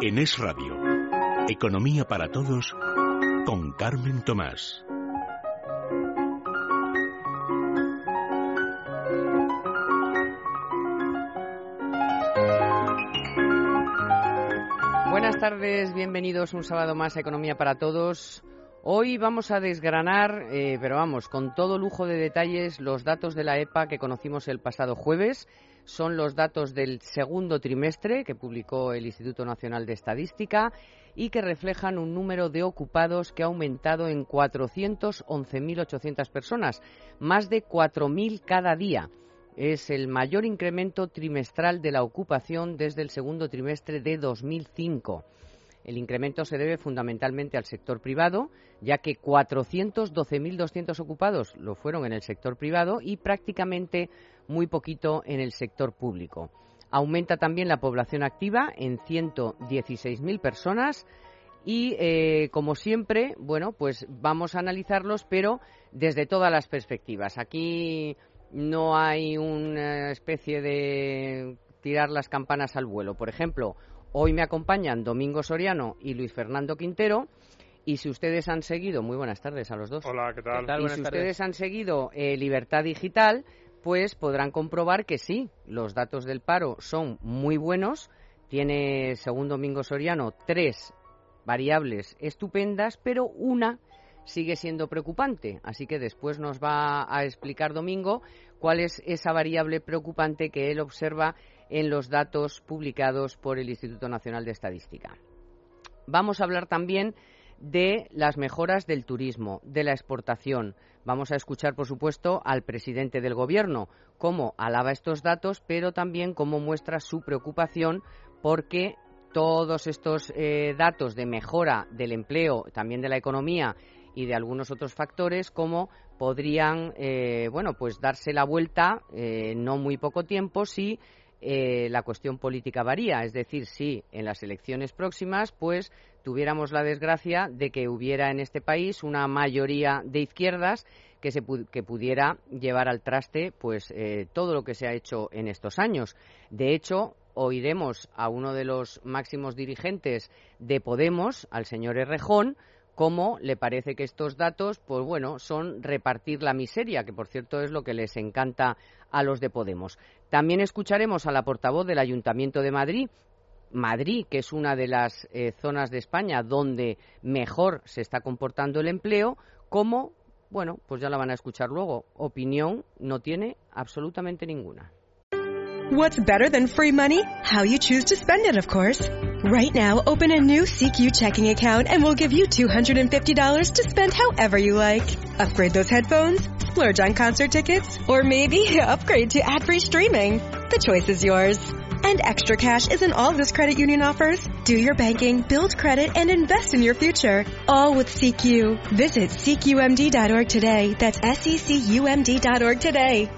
En Es Radio, Economía para Todos, con Carmen Tomás. Buenas tardes, bienvenidos un sábado más a Economía para Todos. Hoy vamos a desgranar, eh, pero vamos, con todo lujo de detalles, los datos de la EPA que conocimos el pasado jueves son los datos del segundo trimestre que publicó el Instituto Nacional de Estadística y que reflejan un número de ocupados que ha aumentado en 411.800 personas, más de 4.000 cada día. Es el mayor incremento trimestral de la ocupación desde el segundo trimestre de 2005. El incremento se debe fundamentalmente al sector privado, ya que 412.200 ocupados lo fueron en el sector privado y prácticamente muy poquito en el sector público. Aumenta también la población activa en 116.000 personas y, eh, como siempre, bueno, pues vamos a analizarlos, pero desde todas las perspectivas. Aquí no hay una especie de tirar las campanas al vuelo. Por ejemplo, hoy me acompañan Domingo Soriano y Luis Fernando Quintero. Y si ustedes han seguido, muy buenas tardes a los dos. Hola, ¿qué tal? Y si ustedes han seguido eh, Libertad Digital, pues podrán comprobar que sí, los datos del paro son muy buenos. Tiene, según Domingo Soriano, tres variables estupendas, pero una sigue siendo preocupante. Así que después nos va a explicar Domingo cuál es esa variable preocupante que él observa en los datos publicados por el Instituto Nacional de Estadística. Vamos a hablar también de las mejoras del turismo, de la exportación. Vamos a escuchar, por supuesto, al presidente del Gobierno, cómo alaba estos datos, pero también cómo muestra su preocupación porque todos estos eh, datos de mejora del empleo, también de la economía y de algunos otros factores, como podrían, eh, bueno, pues darse la vuelta en eh, no muy poco tiempo si la cuestión política varía, es decir, si en las elecciones próximas, pues tuviéramos la desgracia de que hubiera en este país una mayoría de izquierdas que, se que pudiera llevar al traste pues eh, todo lo que se ha hecho en estos años. De hecho, oiremos a uno de los máximos dirigentes de Podemos, al señor Errejón, cómo le parece que estos datos, pues bueno, son repartir la miseria, que por cierto es lo que les encanta a los de Podemos. También escucharemos a la portavoz del Ayuntamiento de Madrid, Madrid, que es una de las eh, zonas de España donde mejor se está comportando el empleo, como, bueno, pues ya la van a escuchar luego, opinión no tiene absolutamente ninguna. What's better than free money? How you choose to spend it, of course. Right now, open a new CQ checking account and we'll give you $250 to spend however you like. Upgrade those headphones, splurge on concert tickets, or maybe upgrade to ad-free streaming. The choice is yours. And extra cash isn't all this credit union offers. Do your banking, build credit, and invest in your future. All with CQ. Visit CQMD.org today. That's SECUMD.org today.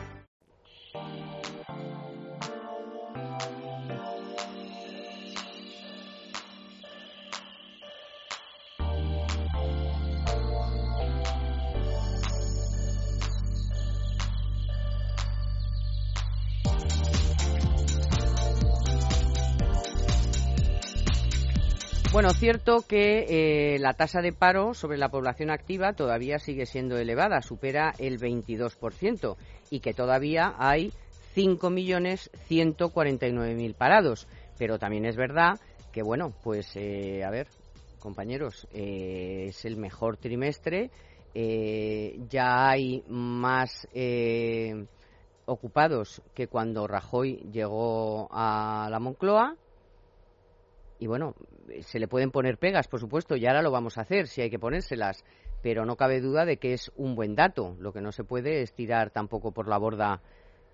Bueno, cierto que eh, la tasa de paro sobre la población activa todavía sigue siendo elevada, supera el 22%, y que todavía hay 5.149.000 parados. Pero también es verdad que, bueno, pues, eh, a ver, compañeros, eh, es el mejor trimestre, ya hay más ocupados que cuando Rajoy llegó a la Moncloa, y bueno, se le pueden poner pegas, por supuesto, y ahora lo vamos a hacer si hay que ponérselas, pero no cabe duda de que es un buen dato. Lo que no se puede es tirar tampoco por la borda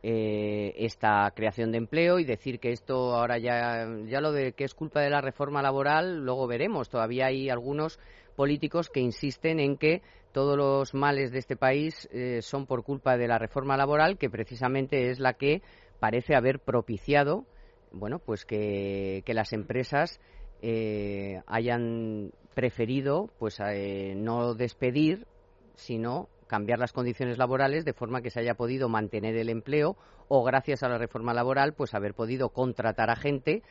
eh, esta creación de empleo y decir que esto ahora ya, ya lo de que es culpa de la reforma laboral, luego veremos. Todavía hay algunos políticos que insisten en que todos los males de este país eh, son por culpa de la reforma laboral, que precisamente es la que parece haber propiciado, bueno, pues que, las empresas eh, hayan preferido, pues, eh, no despedir, sino cambiar las condiciones laborales de forma que se haya podido mantener el empleo o gracias a la reforma laboral, pues haber podido contratar a gente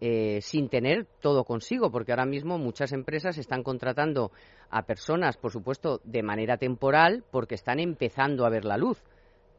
eh, sin tener todo consigo, porque ahora mismo muchas empresas están contratando a personas, por supuesto, de manera temporal, porque están empezando a ver la luz.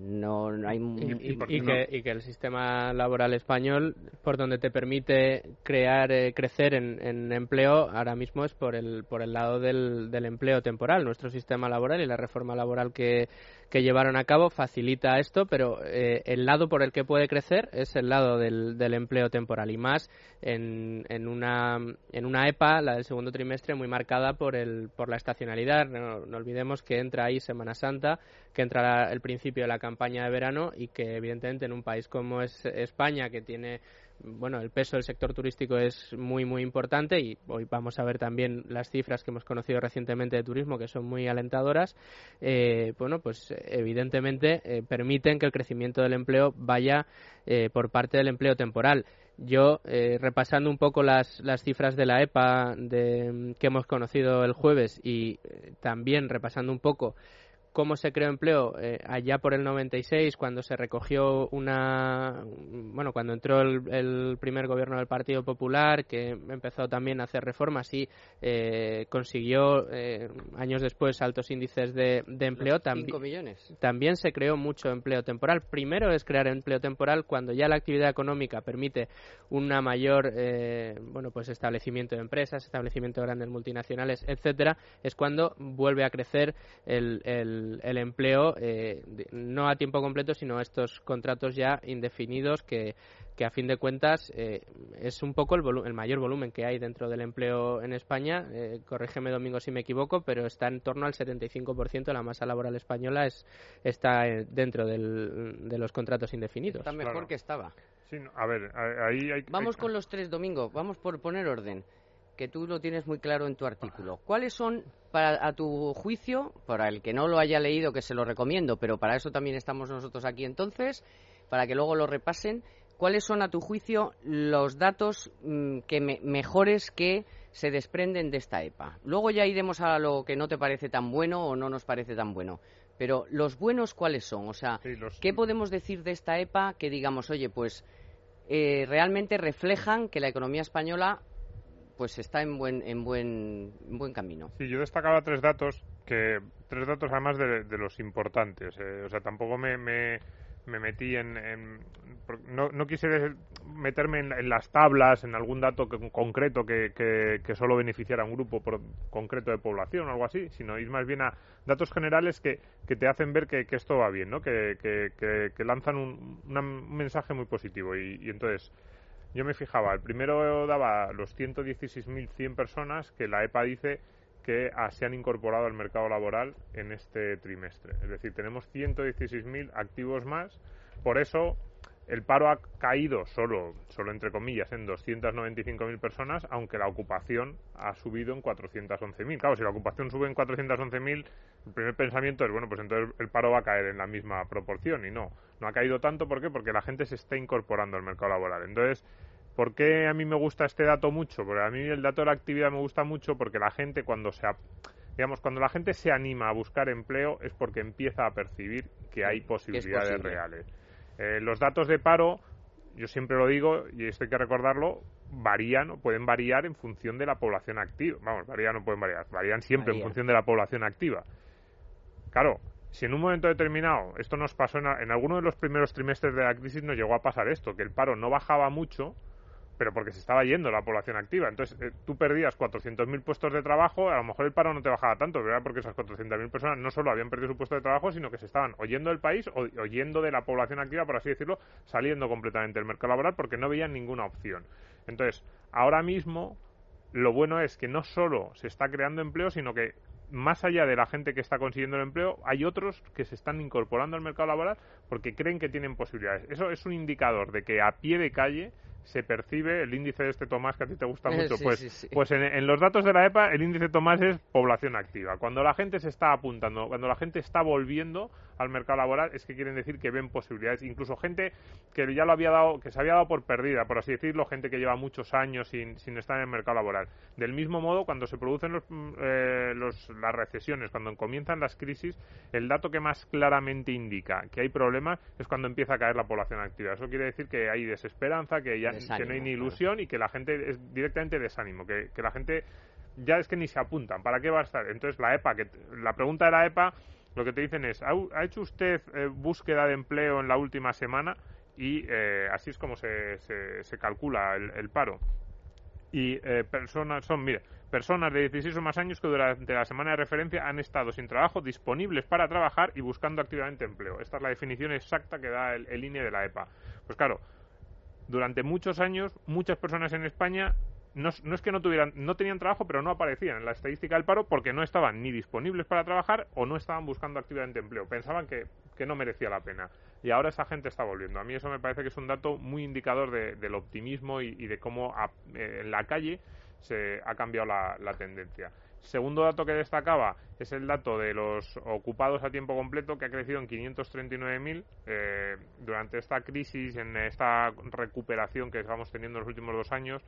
No, hay y, que, el sistema laboral español, por donde te permite crear, eh, crecer en, empleo, ahora mismo es por el, por el lado del, del empleo temporal. Nuestro sistema laboral y la reforma laboral que, que llevaron a cabo facilita esto, pero eh, el lado por el que puede crecer es el lado del, empleo temporal y más en, en, una, en una EPA, la del segundo trimestre, muy marcada por, el, por la estacionalidad. No, no olvidemos que entra ahí Semana Santa, que entra el principio de la campaña de verano y que evidentemente en un país como es España, que tiene bueno, el peso del sector turístico es muy, muy importante y hoy vamos a ver también las cifras que hemos conocido recientemente de turismo que son muy alentadoras. Eh, bueno, pues evidentemente eh, permiten que el crecimiento del empleo vaya eh, por parte del empleo temporal. Yo, repasando un poco las, las cifras de la EPA de, que hemos conocido el jueves y también repasando un poco cómo se creó empleo eh, allá por el 96 cuando se recogió una bueno cuando entró el, primer gobierno del Partido Popular que empezó también a hacer reformas y eh, consiguió eh, años después altos índices de, empleo también millones. también se creó mucho empleo temporal. Primero es crear empleo temporal cuando ya la actividad económica permite una mayor bueno pues establecimiento de empresas establecimiento de grandes multinacionales etcétera es cuando vuelve a crecer el el, empleo eh, no a tiempo completo, sino estos contratos ya indefinidos que, que a fin de cuentas eh, es un poco el, el, mayor volumen que hay dentro del empleo en España. Eh, corrígeme, Domingo, si me equivoco, pero está en torno al 75% de la masa laboral española es, está eh, dentro del, de los contratos indefinidos. Está mejor que estaba. a ver, ahí hay, Vamos con los tres, Domingo. Vamos por poner orden que tú lo tienes muy claro en tu artículo. ¿Cuáles son, para, a tu juicio, para el que no lo haya leído, que se lo recomiendo, pero para eso también estamos nosotros aquí entonces, para que luego lo repasen, cuáles son a tu juicio los datos mm, que mejores que se desprenden de esta EPA? Luego ya iremos a lo que no te parece tan bueno o no nos parece tan bueno. Pero los buenos, ¿cuáles son? O sea, ¿qué podemos decir de esta EPA que digamos, oye, pues eh, realmente reflejan que la economía española pues está en buen, en buen, buen camino. Sí, yo destacaba tres datos, que tres datos además de, los importantes. Eh, o sea, tampoco me, me, metí en... no, no, quise meterme en, las tablas, en algún dato concreto que, que, solo beneficiara a un grupo concreto de población o algo así, sino ir más bien a datos generales que, que te hacen ver que, esto va bien, ¿no? que, que, lanzan un, un mensaje muy positivo. y, y entonces yo me fijaba, el primero daba los 116.100 personas que la EPA dice que se han incorporado al mercado laboral en este trimestre. Es decir, tenemos 116.000 activos más. Por eso el paro ha caído solo, solo entre comillas, en 295.000 personas, aunque la ocupación ha subido en 411.000. Claro, si la ocupación sube en 411.000, el primer pensamiento es, bueno, pues entonces el paro va a caer en la misma proporción. Y no, no ha caído tanto. ¿Por qué? Porque la gente se está incorporando al mercado laboral. Entonces, ¿por qué a mí me gusta este dato mucho? Porque a mí el dato de la actividad me gusta mucho porque la gente cuando se... Digamos, cuando la gente se anima a buscar empleo es porque empieza a percibir que hay posibilidades reales. Eh, los datos de paro, yo siempre lo digo, y esto hay que recordarlo, varían o pueden variar en función de la población activa. Vamos, varían o pueden variar, varían siempre en función de la población activa. Claro, si en un momento determinado, esto nos pasó en, en alguno de los primeros trimestres de la crisis, nos llegó a pasar esto, que el paro no bajaba mucho, pero porque se estaba yendo la población activa. Entonces, eh, tú perdías 400.000 puestos de trabajo, a lo mejor el paro no te bajaba tanto, ¿verdad? Porque esas 400.000 personas no solo habían perdido su puesto de trabajo, sino que se estaban oyendo del país o oyendo de la población activa, por así decirlo, saliendo completamente del mercado laboral porque no veían ninguna opción. Entonces, ahora mismo, lo bueno es que no solo se está creando empleo, sino que más allá de la gente que está consiguiendo el empleo, hay otros que se están incorporando al mercado laboral porque creen que tienen posibilidades. Eso es un indicador de que a pie de calle se percibe el índice de este Tomás que a ti te gusta mucho. pues pues en, los datos de la EPA el índice Tomás es población activa. Cuando la gente se está apuntando, cuando la gente está volviendo al mercado laboral es que quieren decir que ven posibilidades. Incluso gente que ya lo había dado, que se había dado por perdida, por así decirlo, gente que lleva muchos años sin, sin estar en el mercado laboral. Del mismo modo, cuando se producen los, mm, eh, los, las recesiones, cuando comienzan las crisis, el dato que más claramente indica que hay problemas es cuando empieza a caer la población activa. Eso quiere decir que hay desesperanza, que ya que no hay ni ilusión y que la gente es directamente desánimo, que, que la gente ya es que ni se apuntan. ¿Para qué va a estar? Entonces la EPA, que la pregunta de la EPA, lo que te dicen es, ¿ha, hecho usted eh, búsqueda de empleo en la última semana? Y eh, así es como se, se, calcula el, paro. Y eh, personas son, mire, personas de 16 o más años que durante la semana de referencia han estado sin trabajo, disponibles para trabajar y buscando activamente empleo. Esta es la definición exacta que da el, el INE de la EPA. Pues claro, durante muchos años muchas personas en España no, es que no tuvieran, no tenían trabajo, pero no aparecían en la estadística del paro porque no estaban ni disponibles para trabajar o no estaban buscando activamente empleo. Pensaban que, no merecía la pena. Y ahora esa gente está volviendo. A mí eso me parece que es un dato muy indicador del optimismo y, de cómo eh, en la calle se ha cambiado la, tendencia. Segundo dato que destacaba es el dato de los ocupados a tiempo completo, que ha crecido en 539.000 eh, durante esta crisis, en esta recuperación que estamos teniendo en los últimos dos años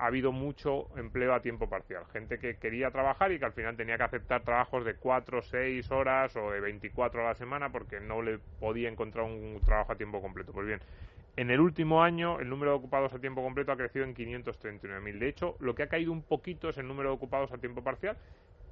ha habido mucho empleo a tiempo parcial. Gente que quería trabajar y que al final tenía que aceptar trabajos de 4, 6 horas o de 24 a la semana porque no le podía encontrar un trabajo a tiempo completo. Pues bien, en el último año el número de ocupados a tiempo completo ha crecido en 539.000. De hecho, lo que ha caído un poquito es el número de ocupados a tiempo parcial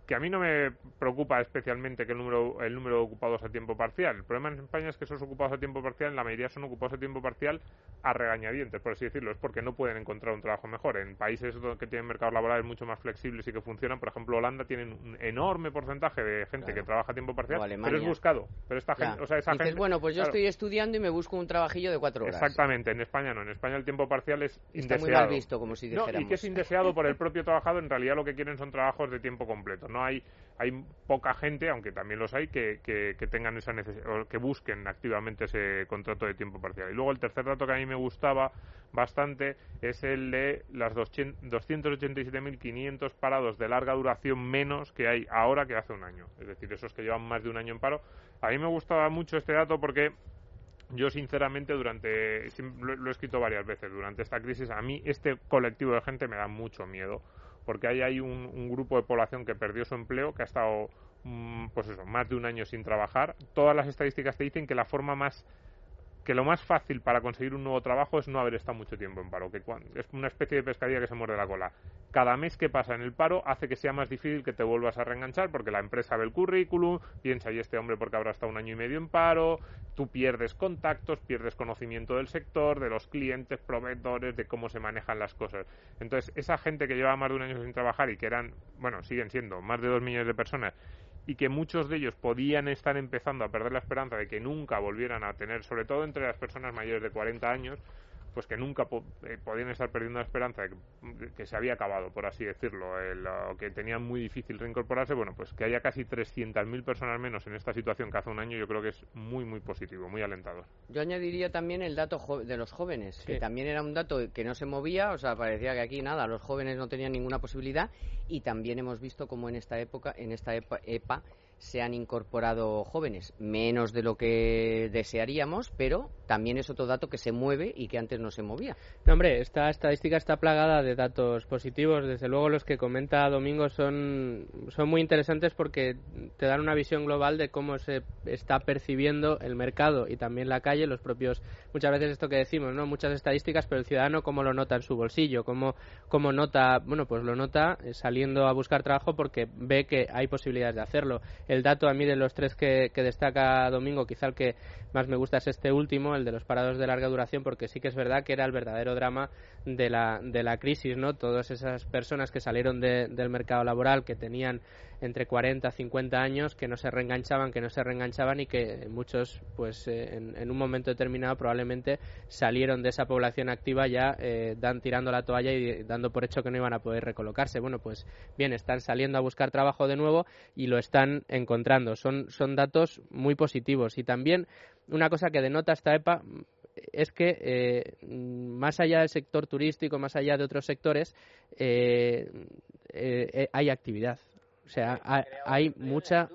que a mí no me preocupa especialmente que el número, el número de ocupados a tiempo parcial. El problema en España es que esos ocupados a tiempo parcial, en la mayoría son ocupados a tiempo parcial a regañadientes, por así decirlo. Es porque no pueden encontrar un trabajo mejor. En países que tienen mercados laborales mucho más flexibles y que funcionan, por ejemplo, Holanda tiene un enorme porcentaje de gente que trabaja a tiempo parcial, pero es buscado. Pero esta gente, o sea, esa Dices, bueno, pues yo estoy estudiando y me busco un trabajillo de cuatro horas. Exactamente, en España no. En España el tiempo parcial es Está indeseado. muy mal visto, como si dijéramos. No, y que es indeseado por el propio trabajador, en realidad lo que quieren son trabajos de tiempo completo. No hay hay poca gente, aunque también los hay, que, que, tengan esa o que busquen activamente ese contrato de tiempo parcial. Y luego el tercer dato que a mí me gustaba bastante es el de las 287.500 parados de larga duración menos que hay ahora que hace un año. Es decir, esos que llevan más de un año en paro. A mí me gustaba mucho este dato porque yo sinceramente durante lo, he escrito varias veces durante esta crisis a mí este colectivo de gente me da mucho miedo porque ahí hay un, grupo de población que perdió su empleo, que ha estado mm, pues eso, más de un año sin trabajar. Todas las estadísticas te dicen que la forma más que lo más fácil para conseguir un nuevo trabajo es no haber estado mucho tiempo en paro, que es una especie de pescadilla que se muerde la cola. Cada mes que pasa en el paro hace que sea más difícil que te vuelvas a reenganchar porque la empresa ve el currículum, piensa, y este hombre porque habrá estado un año y medio en paro, tú pierdes contactos, pierdes conocimiento del sector, de los clientes, proveedores, de cómo se manejan las cosas. Entonces, esa gente que lleva más de un año sin trabajar y que eran, bueno, siguen siendo más de dos millones de personas y que muchos de ellos podían estar empezando a perder la esperanza de que nunca volvieran a tener, sobre todo entre las personas mayores de 40 años, pues que nunca eh, podían estar perdiendo la esperanza de que, se había acabado, por así decirlo, o que tenían muy difícil reincorporarse, bueno, pues que haya casi 300.000 personas menos en esta situación que hace un año, yo creo que es muy, muy positivo, muy alentador. Yo añadiría también el dato de los jóvenes, que también era un dato que no se movía, o sea, parecía que aquí nada, los jóvenes no tenían ninguna posibilidad, y también hemos visto como en esta época, en esta EPA se han incorporado jóvenes, menos de lo que desearíamos, pero también es otro dato que se mueve y que antes no se movía. No, hombre, esta estadística está plagada de datos positivos. Desde luego los que comenta Domingo son, son muy interesantes porque te dan una visión global de cómo se está percibiendo el mercado y también la calle, los propios, muchas veces esto que decimos, ¿no? Muchas estadísticas, pero el ciudadano cómo lo nota en su bolsillo, cómo, cómo nota, bueno, pues lo nota saliendo a buscar trabajo porque ve que hay posibilidades de hacerlo el dato a mí de los tres que, que destaca Domingo, quizá el que más me gusta es este último, el de los parados de larga duración, porque sí que es verdad que era el verdadero drama de la, de la crisis, ¿no? Todas esas personas que salieron del mercado laboral, que tenían entre 40 y 50 años, que no se reenganchaban, que no se reenganchaban y que muchos, pues eh, en, un momento determinado probablemente salieron de esa población activa ya eh, dan tirando la toalla y dando por hecho que no iban a poder recolocarse. Bueno, pues bien, están saliendo a buscar trabajo de nuevo y lo están encontrando. Son, son datos muy positivos y también una cosa que denota esta EPA es que eh, más allá del sector turístico, más allá de otros sectores, eh, eh, hay actividad. O sea, hay mucha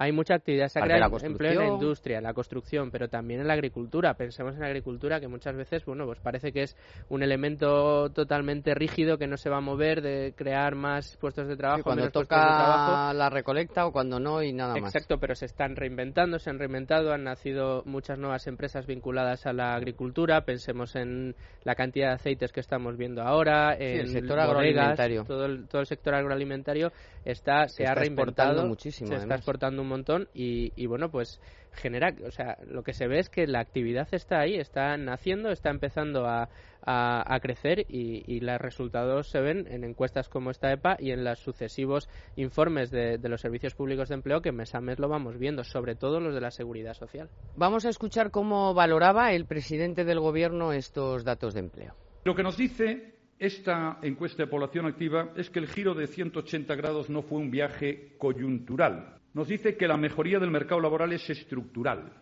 hay mucha actividad. Se crea empleo en la industria, en la construcción, pero también en la agricultura. Pensemos en la agricultura, que muchas veces, bueno, pues parece que es un elemento totalmente rígido que no se va a mover de crear más puestos de trabajo. cuando toca la recolecta o cuando no y nada más. Exacto, pero se están reinventando, se han reinventado, han nacido muchas nuevas empresas vinculadas a la agricultura. Pensemos en la cantidad de aceites que estamos viendo ahora, en el sector agroalimentario. Todo el, todo el sector agroalimentario está, se, ha reinventado, muchísimo, se está exportando un montón y, bueno, pues genera, o sea, lo que se ve es que la actividad está ahí, está naciendo, está empezando a, a, crecer y, los resultados se ven en encuestas como esta EPA y en los sucesivos informes de, de, los servicios públicos de empleo que mes a mes lo vamos viendo, sobre todo los de la seguridad social. Vamos a escuchar cómo valoraba el presidente del gobierno estos datos de empleo. Lo que nos dice esta encuesta de población activa es que el giro de 180 grados no fue un viaje coyuntural. Nos dice que la mejoría del mercado laboral es estructural.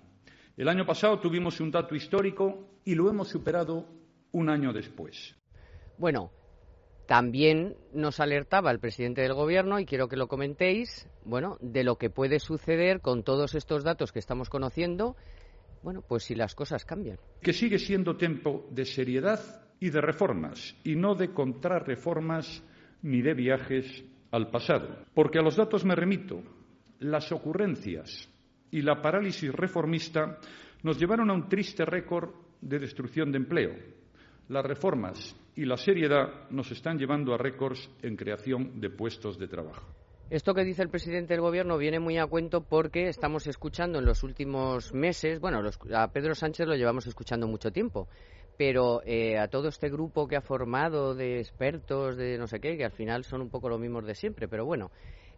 El año pasado tuvimos un dato histórico y lo hemos superado un año después. Bueno, también nos alertaba el presidente del Gobierno, y quiero que lo comentéis, bueno, de lo que puede suceder con todos estos datos que estamos conociendo, bueno, pues si las cosas cambian. Que sigue siendo tiempo de seriedad y de reformas, y no de contrarreformas ni de viajes al pasado. Porque a los datos me remito. Las ocurrencias y la parálisis reformista nos llevaron a un triste récord de destrucción de empleo. Las reformas y la seriedad nos están llevando a récords en creación de puestos de trabajo. Esto que dice el presidente del Gobierno viene muy a cuento porque estamos escuchando en los últimos meses, bueno, a Pedro Sánchez lo llevamos escuchando mucho tiempo, pero eh, a todo este grupo que ha formado de expertos, de no sé qué, que al final son un poco los mismos de siempre, pero bueno,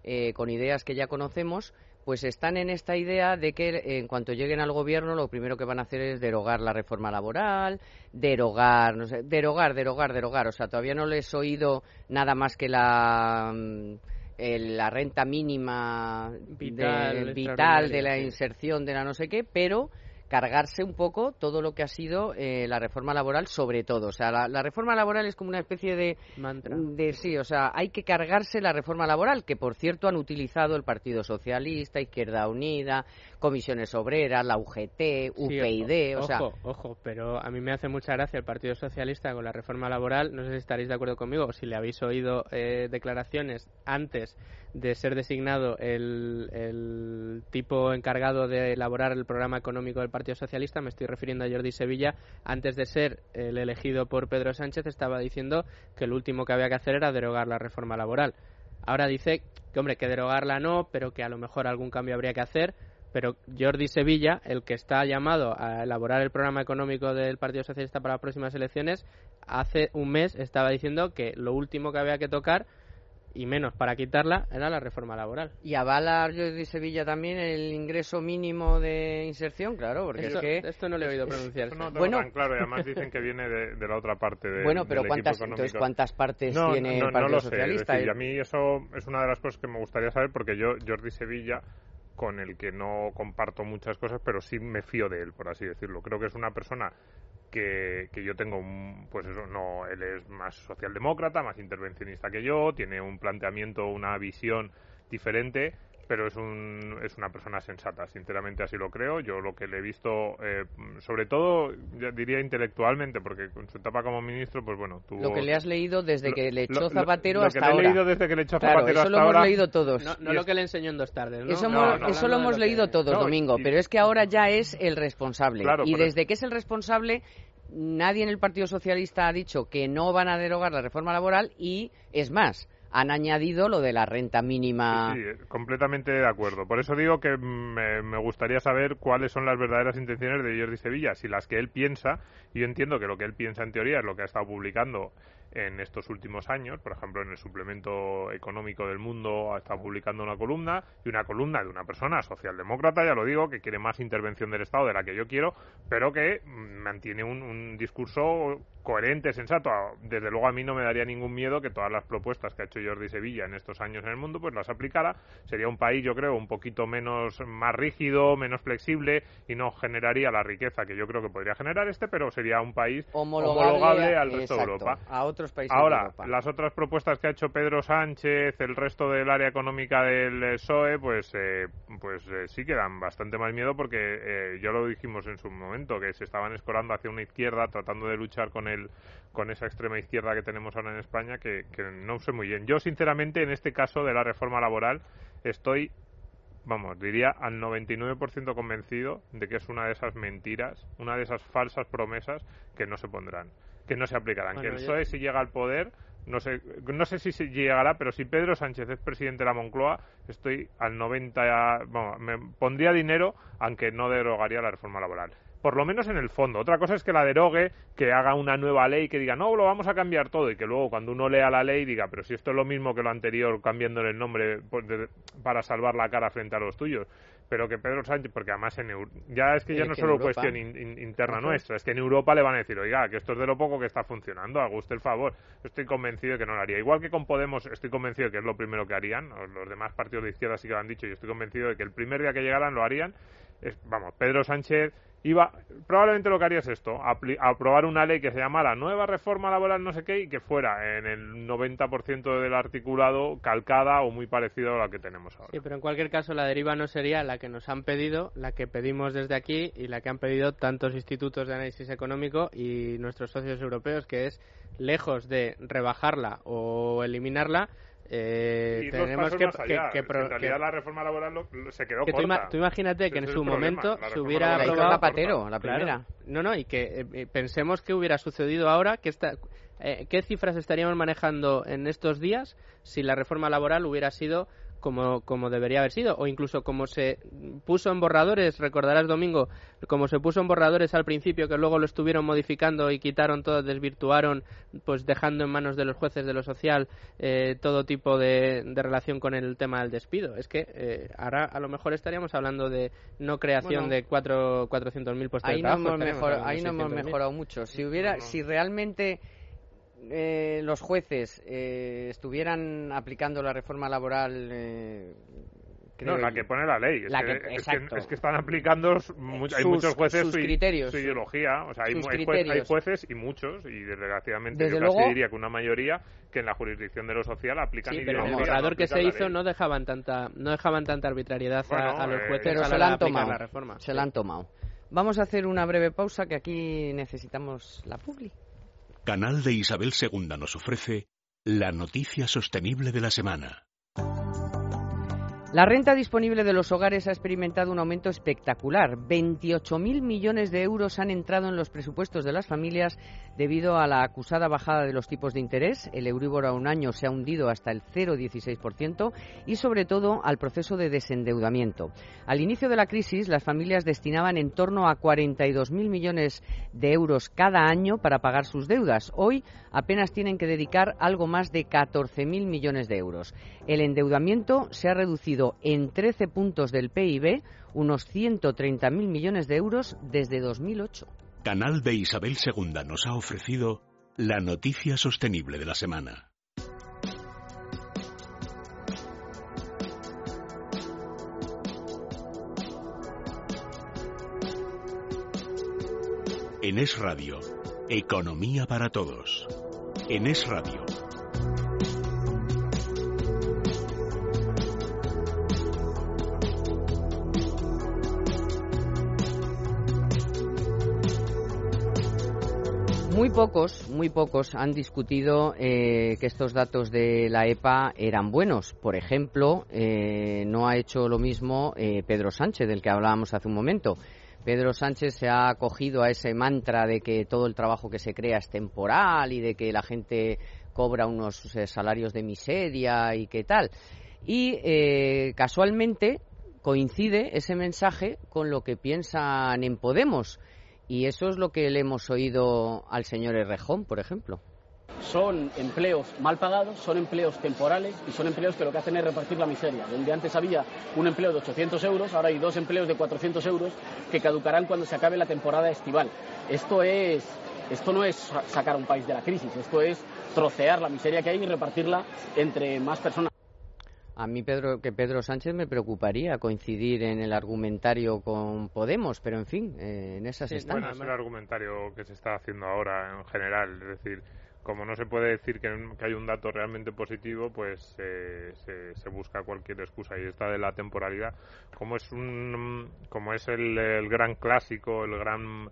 eh, con ideas que ya conocemos, pues están en esta idea de que en cuanto lleguen al gobierno lo primero que van a hacer es derogar la reforma laboral, derogar, no sé, derogar, derogar, derogar. O sea, todavía no les he oído nada más que la mm, la renta mínima vital, vital de la inserción de la no sé qué, pero cargarse un poco todo lo que ha sido eh, la reforma laboral, sobre todo. O sea, la, reforma laboral es como una especie de mantra. De, sí, o sea, hay que cargarse la reforma laboral, que por cierto han utilizado el Partido Socialista, Izquierda Unida, Comisiones Obreras, la UGT, UPyD. o sea... ojo, pero a mí me hace mucha gracia el Partido Socialista con la reforma laboral. No sé si estaréis de acuerdo conmigo o si le habéis oído eh, declaraciones antes de ser designado el, el, tipo encargado de elaborar el programa económico del Partido Socialista, me estoy refiriendo a Jordi Sevilla, antes de ser el elegido por Pedro Sánchez estaba diciendo que lo último que había que hacer era derogar la reforma laboral. Ahora dice que, hombre, que derogarla no, pero que a lo mejor algún cambio habría que hacer. Pero Jordi Sevilla, el que está llamado a elaborar el programa económico del Partido Socialista para las próximas elecciones, hace un mes estaba diciendo que lo último que había que tocar y menos para quitarla era la reforma laboral. ¿Y avala Jordi Sevilla también el ingreso mínimo de inserción? Claro, porque esto, es que... Esto no le he oído pronunciar. No bueno, claro, y además dicen que viene de, la otra parte de, Bueno, pero ¿cuántas, entonces, ¿cuántas partes tiene el Partido lo Socialista? Sé, y a mí eso es una de las cosas que me gustaría saber porque yo, Jordi Sevilla con el que no comparto muchas cosas, pero sí me fío de él, por así decirlo. Creo que es una persona que, que yo tengo, pues eso, no, él es más socialdemócrata, más intervencionista que yo, tiene un planteamiento, una visión diferente pero es, un, es una persona sensata, sinceramente así lo creo. Yo lo que le he visto, eh, sobre todo, diría intelectualmente, porque con su etapa como ministro, pues bueno, tuvo... Lo que le has leído desde que le echó Zapatero hasta ahora. Lo que le he leído desde que le echó Zapatero eso hasta lo hemos leído todos. No, lo que le enseñó en dos tardes, Eso, eso lo hemos leído todos, Domingo, pero es que ahora ya es el responsable. y desde que es el responsable nadie en el Partido Socialista ha dicho que no van a derogar la reforma laboral y, es más, han añadido lo de la renta mínima. Sí, sí, completamente de acuerdo. Por eso digo que me, me, gustaría saber cuáles son las verdaderas intenciones de Jordi Sevilla, si las que él piensa, y yo entiendo que lo que él piensa en teoría es lo que ha estado publicando en estos últimos años. Por ejemplo, en el suplemento económico del mundo ha estado publicando una columna y una columna de una persona socialdemócrata, ya lo digo, que quiere más intervención del Estado de la que yo quiero, pero que mantiene un, un discurso coherente, sensato. Desde luego a mí no me daría ningún miedo que todas las propuestas que ha hecho Jordi Sevilla en estos años en el mundo, pues las aplicara. Sería un país, yo creo, un poquito menos más rígido, menos flexible y no generaría la riqueza que yo creo que podría generar este, pero sería un país homologable, al resto de Europa. A otros países Ahora, las otras propuestas que ha hecho Pedro Sánchez, el resto del área económica del PSOE, pues, eh, pues eh, sí que dan bastante más miedo porque eh, ya lo dijimos en su momento, que se estaban escorando hacia una izquierda tratando de luchar con el con esa extrema izquierda que tenemos ahora en España que, que no sé muy bien. Yo, sinceramente, en este caso de la reforma laboral, estoy vamos, diría al 99% convencido de que es una de esas mentiras, una de esas falsas promesas que no se pondrán, que no se aplicarán. que el PSOE, si llega al poder, no sé, no sé si llegará, pero si Pedro Sánchez es presidente de la Moncloa, estoy al 90, vamos, me pondría dinero aunque no derogaría la reforma laboral por lo menos en el fondo. Otra cosa es que la derogue, que haga una nueva ley, que diga, no, lo vamos a cambiar todo, y que luego cuando uno lea la ley diga, pero si esto es lo mismo que lo anterior, cambiándole el nombre pues, de, para salvar la cara frente a los tuyos. Pero que Pedro Sánchez, porque además en ya es que ya no es solo Europa, cuestión in, in, interna nuestra, es que en Europa le van a decir, oiga, que esto es de lo poco que está funcionando, haga usted el favor. Estoy convencido de que no lo haría. Igual que con Podemos, estoy convencido de que es lo primero que harían, los demás partidos de izquierda sí que lo han dicho, y estoy convencido de que el primer día que llegaran lo harían. Es, vamos, Pedro Sánchez iba probablemente lo que haría es esto aprobar una ley que se llamara nueva reforma laboral no sé qué y que fuera en el 90% del articulado calcada o muy parecido a la que tenemos ahora. Sí, pero en cualquier caso la deriva no sería la que nos han pedido, la que pedimos desde aquí y la que han pedido tantos institutos de análisis económico y nuestros socios europeos, que es lejos de rebajarla o eliminarla, eh, y tenemos que, que, que, en realidad la reforma laboral lo, se quedó que corta. Tú, tú imagínate que en su momento la se hubiera la aprobado Zapatero, la primera. Claro. No, no, y que eh, pensemos que hubiera sucedido ahora, que esta, eh, qué cifras estaríamos manejando en estos días si la reforma laboral hubiera sido como, como debería haber sido, o incluso como se puso en borradores, recordarás Domingo, como se puso en borradores al principio, que luego lo estuvieron modificando y quitaron todo, desvirtuaron, pues dejando en manos de los jueces de lo social eh, todo tipo de, de, relación con el tema del despido. Es que eh, ahora a lo mejor estaríamos hablando de no creación Bueno. de cuatro, 400.000 puestos Ahí de no trabajo. hemos, ahí no hemos 600.000. mejorado mucho. Si hubiera, No, no. si realmente eh, los jueces eh, estuvieran aplicando la reforma laboral, eh, creo No, la que pone la ley. Es, que, que- es, que, exacto. es que están aplicando, mu- hay muchos jueces sus su, criterios, su ideología. O sea, hay, hay, jue- criterios. hay jueces y muchos, y desgraciadamente Desde yo casi luego- diría que una mayoría, que en la jurisdicción de lo social aplican Sí, pero el borrador no que se hizo no dejaban tanta no dejaban tanta arbitrariedad a- Bueno, a, los eh, jueces pero a se la han tomado. la reforma. Se la han tomado. Vamos a hacer una breve pausa que aquí necesitamos la publi. Canal de Isabel II nos ofrece la noticia sostenible de la semana. La renta disponible de los hogares ha experimentado un aumento espectacular. 28.000 millones de euros han entrado en los presupuestos de las familias debido a la acusada bajada de los tipos de interés. El Euribor a un año se ha hundido hasta el 0,16% y sobre todo al proceso de desendeudamiento. Al inicio de la crisis, las familias destinaban en torno a 42.000 millones de euros cada año para pagar sus deudas. Hoy apenas tienen que dedicar algo más de 14.000 millones de euros. El endeudamiento se ha reducido en 13 puntos del PIB, unos 130.000 millones de euros desde 2008. Canal de Isabel II nos ha ofrecido la noticia sostenible de la semana. En Es Radio, Economía para Todos. En Es Radio. Muy pocos, muy pocos han discutido eh, que estos datos de la EPA eran buenos. Por ejemplo, eh, no ha hecho lo mismo eh, Pedro Sánchez, del que hablábamos hace un momento. Pedro Sánchez se ha acogido a ese mantra de que todo el trabajo que se crea es temporal y de que la gente cobra unos eh, salarios de miseria y qué tal. Y eh, casualmente coincide ese mensaje con lo que piensan en Podemos. Y eso es lo que le hemos oído al señor Errejón, por ejemplo son empleos mal pagados, son empleos temporales y son empleos que lo que hacen es repartir la miseria. Donde antes había un empleo de 800 euros, ahora hay dos empleos de 400 euros que caducarán cuando se acabe la temporada estival. Esto, es, esto no es sacar a un país de la crisis, esto es trocear la miseria que hay y repartirla entre más personas. A mí Pedro, que Pedro Sánchez me preocuparía coincidir en el argumentario con Podemos, pero en fin, eh, en esas sí, Bueno, es el argumentario que se está haciendo ahora en general, es decir, como no se puede decir que, hay un dato realmente positivo, pues se, busca cualquier excusa y esta de la temporalidad, como es un, como es el, gran clásico, el gran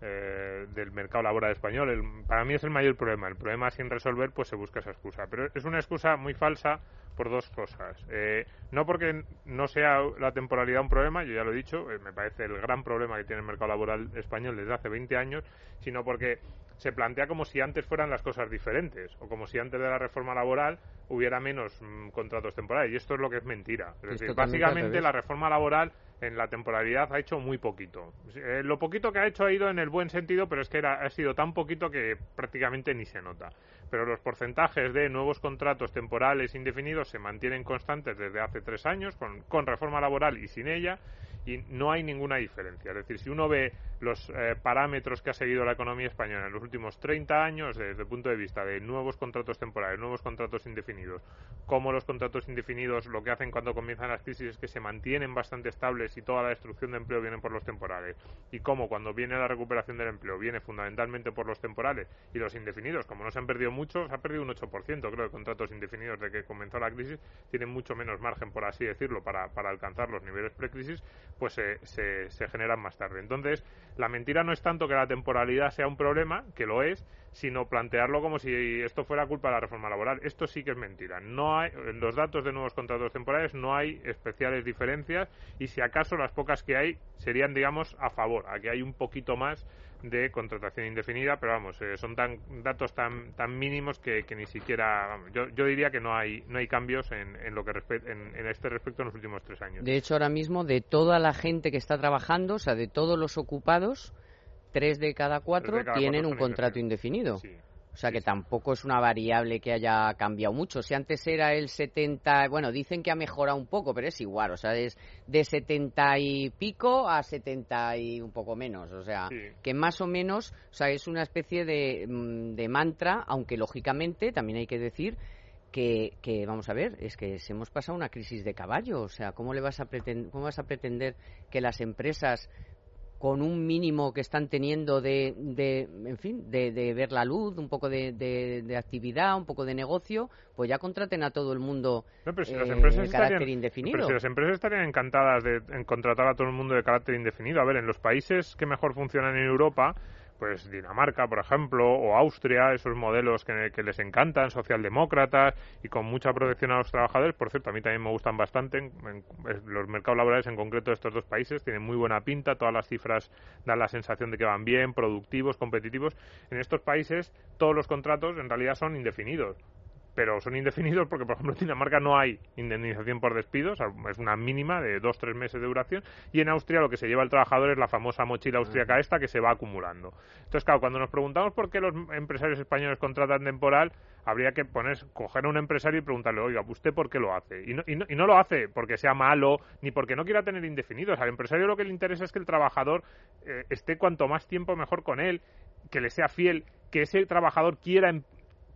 eh, del mercado laboral español, para mí es el mayor problema. El problema sin resolver, pues se busca esa excusa, pero es una excusa muy falsa por dos cosas. Eh, no porque no sea la temporalidad un problema, yo ya lo he dicho, eh, me parece el gran problema que tiene el mercado laboral español desde hace 20 años, sino porque se plantea como si antes fueran las cosas diferentes o como si antes de la reforma laboral hubiera menos mm, contratos temporales. Y esto es lo que es mentira. Es decir, básicamente la reforma laboral en la temporalidad ha hecho muy poquito. Eh, lo poquito que ha hecho ha ido en el buen sentido, pero es que era, ha sido tan poquito que prácticamente ni se nota. Pero los porcentajes de nuevos contratos temporales indefinidos se mantienen constantes desde hace tres años, con, con reforma laboral y sin ella, y no hay ninguna diferencia. Es decir, si uno ve los eh, parámetros que ha seguido la economía española en los últimos 30 años, desde el punto de vista de nuevos contratos temporales, nuevos contratos indefinidos, como los contratos indefinidos lo que hacen cuando comienzan las crisis es que se mantienen bastante estables y toda la destrucción de empleo viene por los temporales, y como cuando viene la recuperación del empleo viene fundamentalmente por los temporales y los indefinidos, como no se han perdido mucho, se ha perdido un 8%, creo, de contratos indefinidos de que comenzó la crisis, tienen mucho menos margen, por así decirlo, para, para alcanzar los niveles precrisis, pues se, se generan más tarde. Entonces, la mentira no es tanto que la temporalidad sea un problema, que lo es, sino plantearlo como si esto fuera culpa de la reforma laboral. Esto sí que es mentira. No hay, en los datos de nuevos contratos temporales no hay especiales diferencias y si acaso las pocas que hay serían, digamos, a favor, a que hay un poquito más de contratación indefinida, pero vamos, eh, son tan, datos tan, tan mínimos que, ni siquiera, yo, yo, diría que no hay, no hay cambios en, en lo que en, en, este respecto en los últimos tres años. De hecho, ahora mismo, de toda la gente que está trabajando, o sea, de todos los ocupados, tres de cada cuatro tienen un contrato indefinido. O sea que tampoco es una variable que haya cambiado mucho. Si antes era el 70, bueno, dicen que ha mejorado un poco, pero es igual. O sea, es de 70 y pico a 70 y un poco menos. O sea, que más o menos, o sea, es una especie de, mm, de mantra, aunque lógicamente también hay que decir que, que, vamos a ver, es que se hemos pasado una crisis de caballo. O sea, ¿cómo, le vas a cómo vas a pretender que las empresas con un mínimo que están teniendo de, de en fin, de, de, ver la luz, un poco de, de, actividad, un poco de negocio, pues ya contraten a todo el mundo no, pero si las empresas de carácter indefinido. Pero si las empresas estarían encantadas de contratar a todo el mundo de carácter indefinido. A ver, en los países que mejor funcionan en Europa, pues Dinamarca, por ejemplo, o Austria, esos modelos que, les encantan, socialdemócratas y con mucha protección a los trabajadores. Por cierto, a mí también me gustan bastante. los mercados laborales, en concreto de estos dos países, tienen muy buena pinta. Todas las cifras dan la sensación de que van bien, productivos, competitivos. En estos países, todos los contratos en realidad son indefinidos pero son indefinidos porque, por ejemplo, en Dinamarca no hay indemnización por despidos, es una mínima de dos, tres meses de duración, y en Austria lo que se lleva el trabajador es la famosa mochila austríaca esta que se va acumulando. Entonces, claro, cuando nos preguntamos por qué los empresarios españoles contratan temporal, habría que poner, coger a un empresario y preguntarle, oiga, ¿usted por qué lo hace? Y no, y no, lo hace porque sea malo, ni porque no quiera tener indefinidos. Al empresario lo que le interesa es que el trabajador eh, esté cuanto más tiempo mejor con él, que le sea fiel, que ese trabajador quiera em,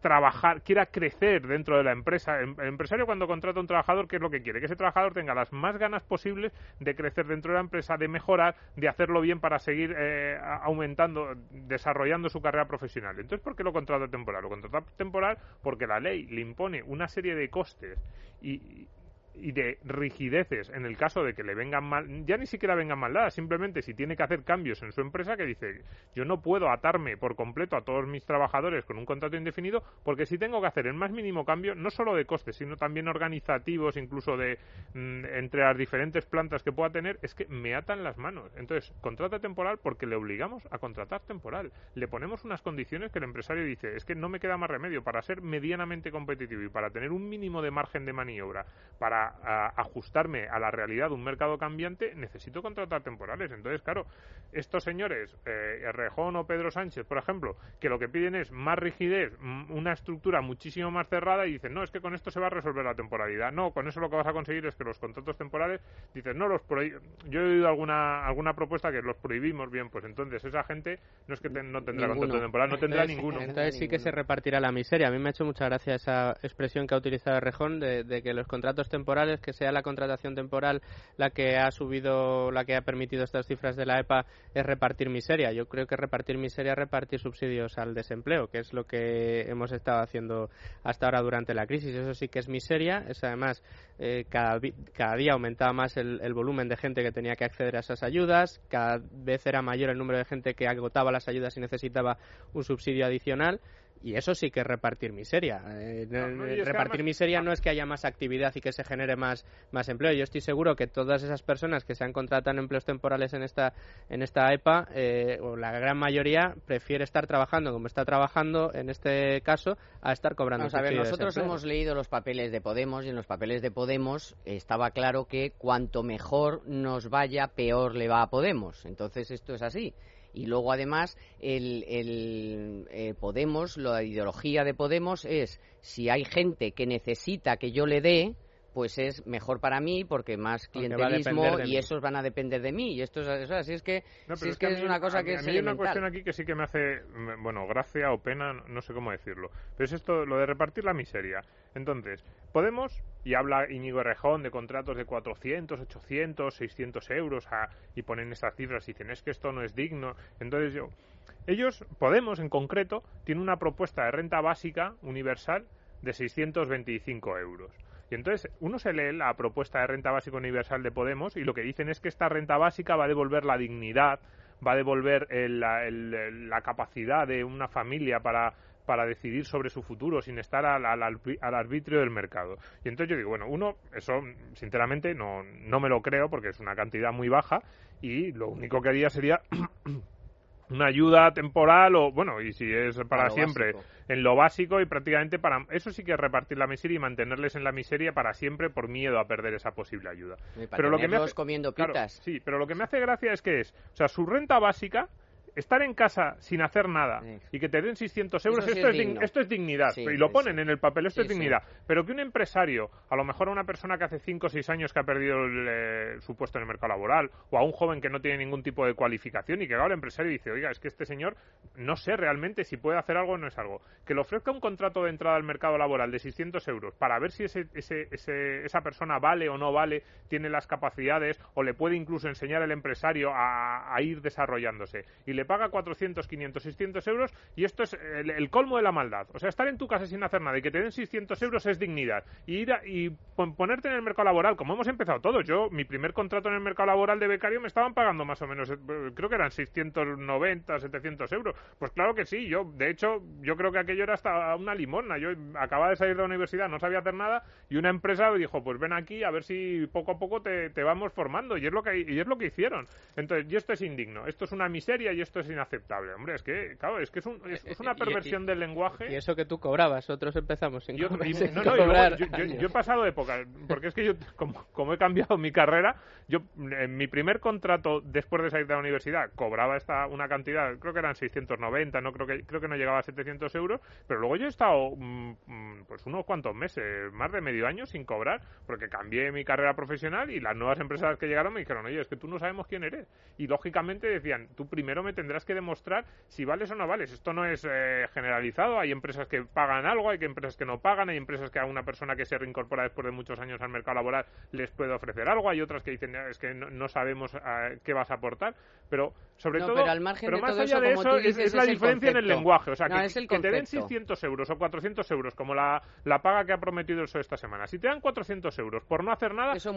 trabajar, quiera crecer dentro de la empresa. El, empresario cuando contrata a un trabajador, ¿qué es lo que quiere? Que ese trabajador tenga las más ganas posibles de crecer dentro de la empresa, de mejorar, de hacerlo bien para seguir eh, aumentando, desarrollando su carrera profesional. Entonces, ¿por qué lo contrata temporal? Lo contrata temporal porque la ley le impone una serie de costes y, y de rigideces en el caso de que le vengan mal, ya ni siquiera vengan mal dadas, simplemente si tiene que hacer cambios en su empresa que dice, yo no puedo atarme por completo a todos mis trabajadores con un contrato indefinido, porque si tengo que hacer el más mínimo cambio, no solo de costes, sino también organizativos, incluso de mm, entre las diferentes plantas que pueda tener, es que me atan las manos. Entonces, contrata temporal porque le obligamos a contratar temporal. Le ponemos unas condiciones que el empresario dice, es que no me queda más remedio para ser medianamente competitivo y para tener un mínimo de margen de maniobra, para ajustarme a la realidad de un mercado cambiante, necesito contratar temporales. Entonces, claro, estos señores, eh, Rejón o Pedro Sánchez, por ejemplo, que lo que piden es más rigidez, una estructura muchísimo más cerrada y dicen, no, es que con esto se va a resolver la temporalidad. No, con eso lo que vas a conseguir es que los contratos temporales, dicen, no, los yo he oído alguna, alguna propuesta que los prohibimos, bien, pues entonces esa gente no es que no tendrá contrato temporal, no tendrá ninguno. Entonces sí que se repartirá la miseria. A mí me ha hecho mucha gracia esa expresión que ha utilizado Rejón de, de que los contratos que sea la contratación temporal la que ha subido, la que ha permitido estas cifras de la EPA, es repartir miseria. Yo creo que repartir miseria es repartir subsidios al desempleo, que es lo que hemos estado haciendo hasta ahora durante la crisis. Eso sí que es miseria. Es además, eh, cada, día aumentaba más el volumen de gente que tenía que acceder a esas ayudas. Cada vez era mayor el número de gente que agotaba las ayudas y necesitaba un subsidio adicional. Y eso sí que es repartir miseria. Eh, repartir miseria no es que haya más actividad y que se genere más, más empleo. Yo estoy seguro que todas esas personas que se han contratado en empleos temporales en esta, en esta EPA, eh, o la gran mayoría, prefiere estar trabajando como está trabajando en este caso a estar cobrando Vamos a ver, nosotros hemos leído los papeles de Podemos y en los papeles de Podemos estaba claro que cuanto mejor nos vaya, peor le va a Podemos. Entonces esto es así. Y luego, además, el, el eh, Podemos, la ideología de Podemos es si hay gente que necesita que yo le dé, pues es mejor para mí porque más clientelismo y esos van a depender de mí. Y esto es así es que es, que, es una cosa que es hay una cuestión aquí que sí que me hace bueno gracia o pena no sé cómo decirlo. Pero es esto lo de repartir la miseria entonces Podemos, y habla Íñigo Rejón de contratos de 400, 800, 600 euros y ponen esas cifras y dicen es que esto no es digno. Entonces yo, ellos, Podemos en concreto, tiene una propuesta de renta básica universal de 625 euros. Y entonces uno se lee la propuesta de renta básica universal de Podemos y lo que dicen es que esta renta básica va a devolver la dignidad, va a devolver la capacidad de una familia para para decidir sobre su futuro sin estar al, al, arbitrio del mercado. Y entonces yo digo, bueno, uno, eso sinceramente no, no me lo creo porque es una cantidad muy baja y lo único que haría sería una ayuda temporal o bueno y si es para, siempre en lo básico y prácticamente para eso sí que es repartir la miseria y mantenerles en la miseria para siempre por miedo a perder esa posible ayuda. Pero lo que me hace, comiendo pitas. sí pero lo que me hace gracia es que es o sea su renta básica estar en casa sin hacer nada y que te den 600 euros, esto, es esto, es dignidad. y lo ponen en el papel, esto es dignidad. Pero que un empresario, a lo mejor a una persona que hace 5 o 6 años que ha perdido eh, su puesto en el mercado laboral, o a un joven que no tiene ningún tipo de cualificación y que ahora el empresario dice, oiga, es que este señor no sé realmente si puede hacer algo o no es algo. Que le ofrezca un contrato de entrada al mercado laboral de 600 euros para ver si ese, ese, esa persona vale o no vale, tiene las capacidades o le puede incluso enseñar el empresario a, a ir desarrollándose. Y le paga 400, 500, 600 euros y esto es el, colmo de la maldad. O sea, estar en tu casa sin hacer nada y que te den 600 euros es dignidad. Y ir y ponerte en el mercado laboral, como hemos empezado todos. Yo, mi primer contrato en el mercado laboral de becario me estaban pagando más o menos, eh, creo que eran 690, 700 euros. Pues claro que sí, yo, de hecho, yo creo que aquello era hasta una limona. Yo acababa de salir de la universidad, no sabía hacer nada y una empresa me dijo, pues ven aquí a ver si poco a poco te, te vamos formando. Y es lo que, y es lo que hicieron. Entonces, y esto es indigno, esto es una miseria y esto es inaceptable Hombre, es que, claro, es que es, es, una perversión del lenguaje. Y eso que tú cobrabas, otros empezamos sin, yo, cobrar. yo, he pasado época, porque es que yo, como, he cambiado mi carrera, yo en mi primer contrato después de salir de la universidad cobraba esta una cantidad, creo que eran 690, no creo que creo que no llegaba a 700 euros, pero luego yo he estado mm, mm, pues unos cuantos meses, más de medio año sin cobrar, porque cambié mi carrera profesional y las nuevas empresas que llegaron me dijeron, oye, es que tú no sabemos quién eres. Y lógicamente decían, tú primero me tendrás que demostrar si vales o no vales. Esto no es eh, generalizado. Hay empresas que pagan algo, hay empresas que no pagan, hay empresas que a una persona que se reincorpora después de muchos años al mercado laboral les puede ofrecer algo, hay otras que dicen es que no, sabemos eh, qué vas a aportar, pero sobre todo, pero, al margen pero más allá de eso, es, la diferencia en el lenguaje. O sea, que, que te den 600 euros o 400 euros, como la, la paga que ha prometido el PSOE esta semana. Si te dan 400 euros por no hacer nada, eso,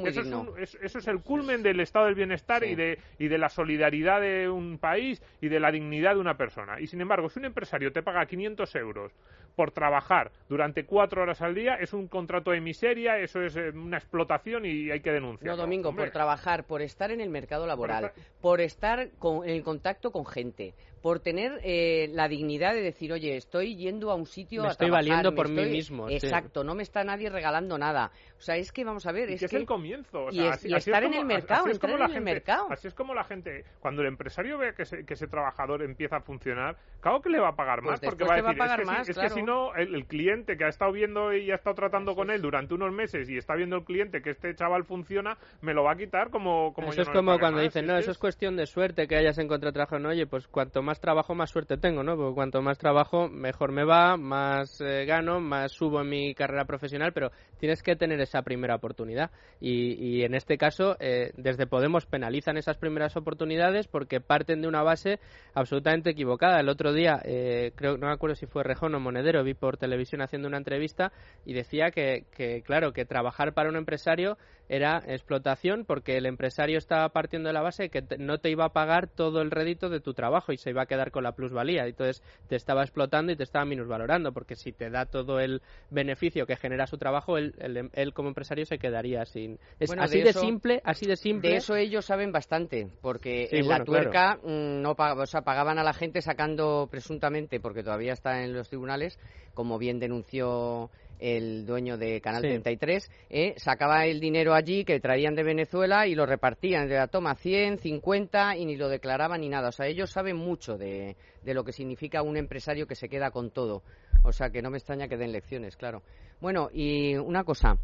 es, eso es, el culmen del estado del bienestar y, de, y de la solidaridad de un país y de la dignidad de una persona. Y sin embargo, si un empresario te paga 500 euros por trabajar durante cuatro horas al día, es un contrato de miseria, eso es eh, una explotación y hay que denunciarlo. No, Domingo, por trabajar, por estar en el mercado laboral, por estar, en contacto con gente, por tener eh, la dignidad de decir, oye, estoy yendo a un sitio me a estoy valiendo por mí mismo. Exacto, no me está nadie regalando nada. O sea, es que vamos a ver, es que, es el comienzo. y, estar en el mercado, estar en el mercado. Así es como la gente, cuando el empresario ve que, ese trabajador empieza a funcionar, claro que le va a pagar pues más, porque va a decir, pagar es, que, más, es que si no, el, cliente que ha estado viendo y ha estado tratando con él durante unos meses y está viendo el cliente que este chaval funciona, me lo va a quitar como, como Eso es como cuando dicen, no, eso es cuestión de suerte que hayas encontrado trabajo. No, oye, pues cuanto más trabajo, más suerte tengo, ¿no? Porque cuanto más trabajo, mejor me va, más eh, gano, más subo en mi carrera profesional, pero tienes que tener esa primera oportunidad. Y, en este caso, eh, desde Podemos penalizan esas primeras oportunidades porque parten de una base absolutamente equivocada. El otro día, eh, creo, no me acuerdo si fue Rejón o Monedero, vi por televisión haciendo una entrevista y decía que, que claro, que trabajar para un empresario era explotación porque el empresario estaba partiendo de la base que no te iba a pagar todo el rédito de tu trabajo y se iba a quedar con la plusvalía. Entonces te estaba explotando y te estaba minusvalorando porque si te da todo el beneficio que genera su trabajo, él, él, como empresario se quedaría sin. Es así de, simple, así de simple. De eso ellos saben bastante porque en la tuerca mm, no o sea, pagaban a la gente sacando presuntamente, porque todavía está en los tribunales, como bien denunció el dueño de Canal 33, eh, sacaba el dinero allí que traían de Venezuela y lo repartían. De la toma 100, 50 y ni lo declaraban ni nada. O sea, ellos saben mucho de, de lo que significa un empresario que se queda con todo. O sea, que no me extraña que den lecciones, claro. Bueno, y una cosa.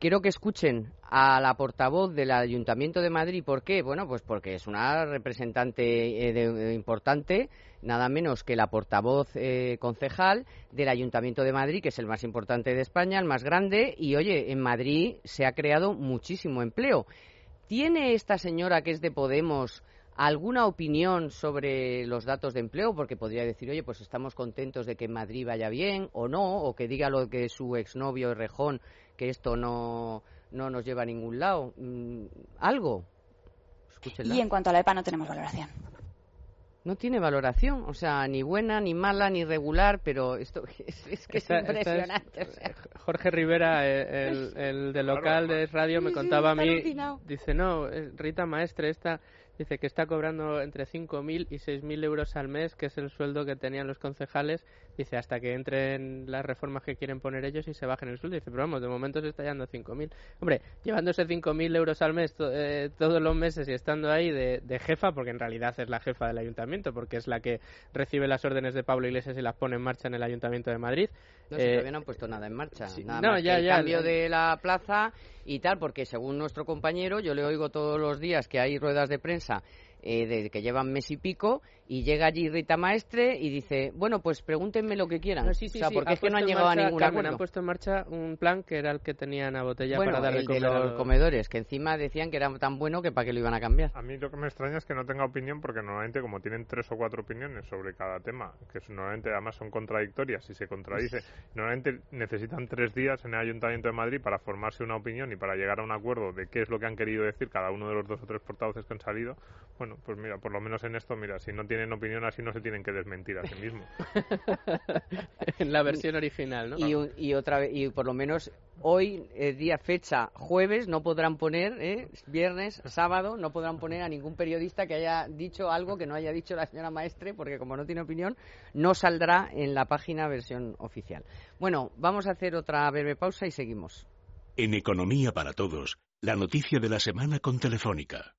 Quiero que escuchen a la portavoz del Ayuntamiento de Madrid. ¿Por qué? Bueno, pues porque es una representante eh, importante nada menos que la portavoz eh, concejal del Ayuntamiento de Madrid, que es el más importante de España, el más grande, y oye, en Madrid se ha creado muchísimo empleo. ¿Tiene esta señora que es de Podemos alguna opinión sobre los datos de empleo? Porque podría decir, oye, pues estamos contentos de que en Madrid vaya bien o no, o que diga lo que su exnovio Rejón, que esto no, no nos lleva a ningún lado. Mm, ¿Algo? Y en cuanto a la EPA no tenemos valoración no tiene valoración, o sea, ni buena, ni mala, ni regular, pero esto es, que es impresionante. Jorge Rivera, el, el, de local de radio, me contaba a mí, dice, no, eh, Rita Maestre, esta Dice que está cobrando entre 5.000 y 6.000 euros al mes, que es el sueldo que tenían los concejales. Dice, hasta que entren las reformas que quieren poner ellos y se bajen el sueldo. Dice, pero vamos, de momento se está llevando 5.000. Hombre, llevándose 5.000 euros al mes eh, todos los meses y estando ahí de, jefa, porque en realidad es la jefa del ayuntamiento, porque es la que recibe las órdenes de Pablo Iglesias y las pone en marcha en el ayuntamiento de Madrid. No, si todavía no han puesto nada en marcha. nada ya, el cambio de la plaza y tal, porque según nuestro compañero, yo le oigo todos los días que hay ruedas de prensa eh, de, que llevan mes y pico, y llega allí Rita Maestre y dice, bueno, pues pregúntenme lo que quieran. o sea, porque es que no han llegado a ningún acuerdo. han puesto en marcha un plan que era el que tenían a botella para darle el de los comedores, que encima decían que era tan bueno que para qué lo iban a cambiar. A mí lo que me extraña es que no tenga opinión, porque normalmente como tienen tres o cuatro opiniones sobre cada tema, que normalmente además son contradictorias y se contradice, normalmente necesitan tres días en el Ayuntamiento de Madrid para formarse una opinión y para llegar a un acuerdo de qué es lo que han querido decir cada uno de los dos o tres portavoces que han salido. Bueno, pues mira, por lo menos en esto, mira, si no tienen opinión así no se tienen que desmentir a sí mismos. en la versión original, ¿no? Y, y, otra y por lo menos hoy, eh, día fecha jueves, no podrán poner, ¿eh? viernes, sábado, no podrán poner a ningún periodista que haya dicho algo que no haya dicho la señora maestre, porque como no tiene opinión, no saldrá en la página versión oficial. Bueno, vamos a hacer otra breve pausa y seguimos. En Economía para Todos, la noticia de la semana con Telefónica.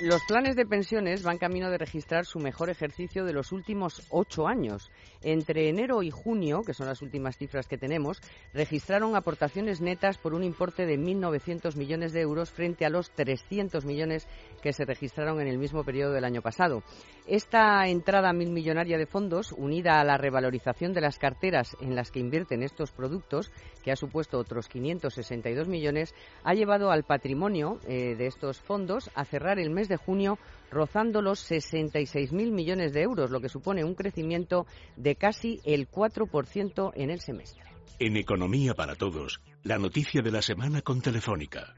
Los planes de pensiones van camino de registrar su mejor ejercicio de los últimos ocho años. Entre enero y junio, que son las últimas cifras que tenemos, registraron aportaciones netas por un importe de 1.900 millones de euros frente a los 300 millones que se registraron en el mismo periodo del año pasado. Esta entrada mil millonaria de fondos, unida a la revalorización de las carteras en las que invierten estos productos, que ha supuesto otros 562 millones, ha llevado al patrimonio eh, de estos fondos a cerrar el mes de junio rozando los 66.000 millones de euros, lo que supone un crecimiento de casi el 4% en el semestre. En Economía para Todos, la noticia de la semana con Telefónica.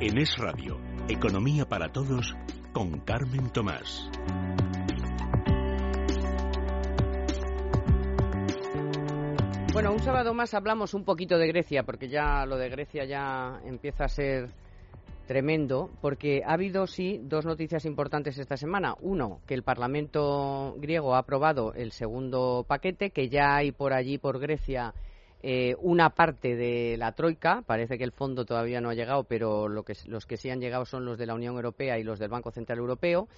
En Es Radio, Economía para Todos con Carmen Tomás. Bueno, un sábado más hablamos un poquito de Grecia, porque ya lo de Grecia ya empieza a ser tremendo, porque ha habido, sí, dos noticias importantes esta semana. Uno, que el Parlamento griego ha aprobado el segundo paquete, que ya hay por allí, por Grecia, eh, una parte de la Troika. Parece que el fondo todavía no ha llegado, pero lo que, los que sí han llegado son los de la Unión Europea y los del Banco Central Europeo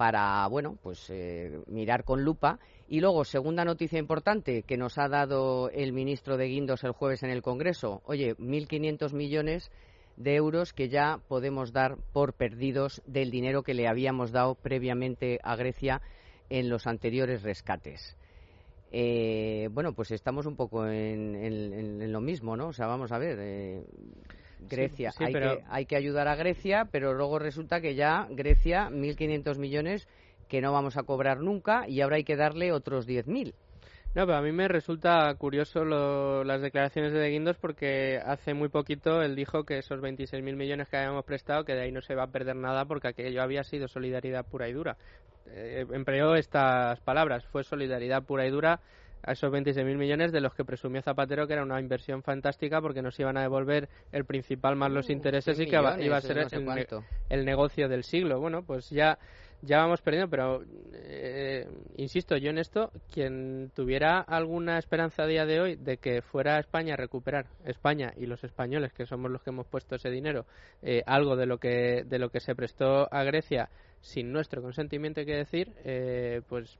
para, bueno, pues eh, mirar con lupa. Y luego, segunda noticia importante que nos ha dado el ministro de Guindos el jueves en el Congreso. Oye, 1.500 millones de euros que ya podemos dar por perdidos del dinero que le habíamos dado previamente a Grecia en los anteriores rescates. Eh, bueno, pues estamos un poco en, lo mismo, ¿no? O sea, vamos a ver. Eh, Grecia. hay, que, hay que ayudar a Grecia, pero luego resulta que ya Grecia, 1.500 millones que no vamos a cobrar nunca y ahora hay que darle otros 10.000. No, pero a mí me resulta curioso las declaraciones de De Guindos porque hace muy poquito él dijo que esos 26.000 millones que habíamos prestado, que de ahí no se va a perder nada porque aquello había sido solidaridad pura y dura. Eh, empleó estas palabras, fue solidaridad pura y dura a esos 26.000 millones de los que presumió Zapatero que era una inversión fantástica porque nos iban a devolver el principal más los uh, intereses y que iba a ser el, negocio del siglo. Bueno, pues ya, ya vamos perdiendo, pero eh, insisto yo en esto, quien tuviera alguna esperanza a día de hoy de que fuera España a recuperar, España y los españoles, que somos los que hemos puesto ese dinero, eh, algo de lo, que, de lo que se prestó a Grecia, sin nuestro consentimiento, hay que decir, eh, pues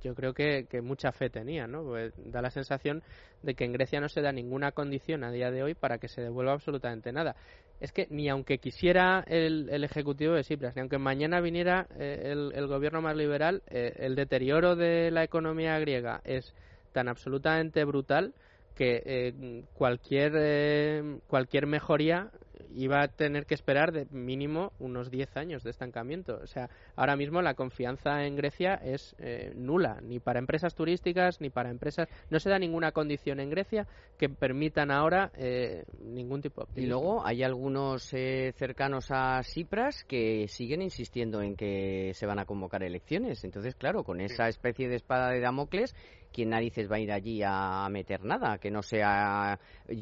yo creo que, mucha fe tenía, ¿no? Pues da la sensación de que en Grecia no se da ninguna condición a día de hoy para que se devuelva absolutamente nada. Es que ni aunque quisiera el, Ejecutivo de Cipras, ni aunque mañana viniera eh, el, gobierno más liberal, eh, el deterioro de la economía griega es tan absolutamente brutal que cualquier, cualquier mejoría iba a tener que esperar de mínimo unos 10 años de estancamiento. O sea, ahora mismo la confianza en Grecia es eh, nula, ni para empresas turísticas, ni para empresas. No se da ninguna condición en Grecia que permitan ahora eh, ningún tipo de optimismo. Y luego hay algunos eh, cercanos a Cipras que siguen insistiendo en que se van a convocar elecciones. Entonces, claro, con esa especie de espada de Damocles, ¿quién narices va a ir allí a meter nada? Que no sea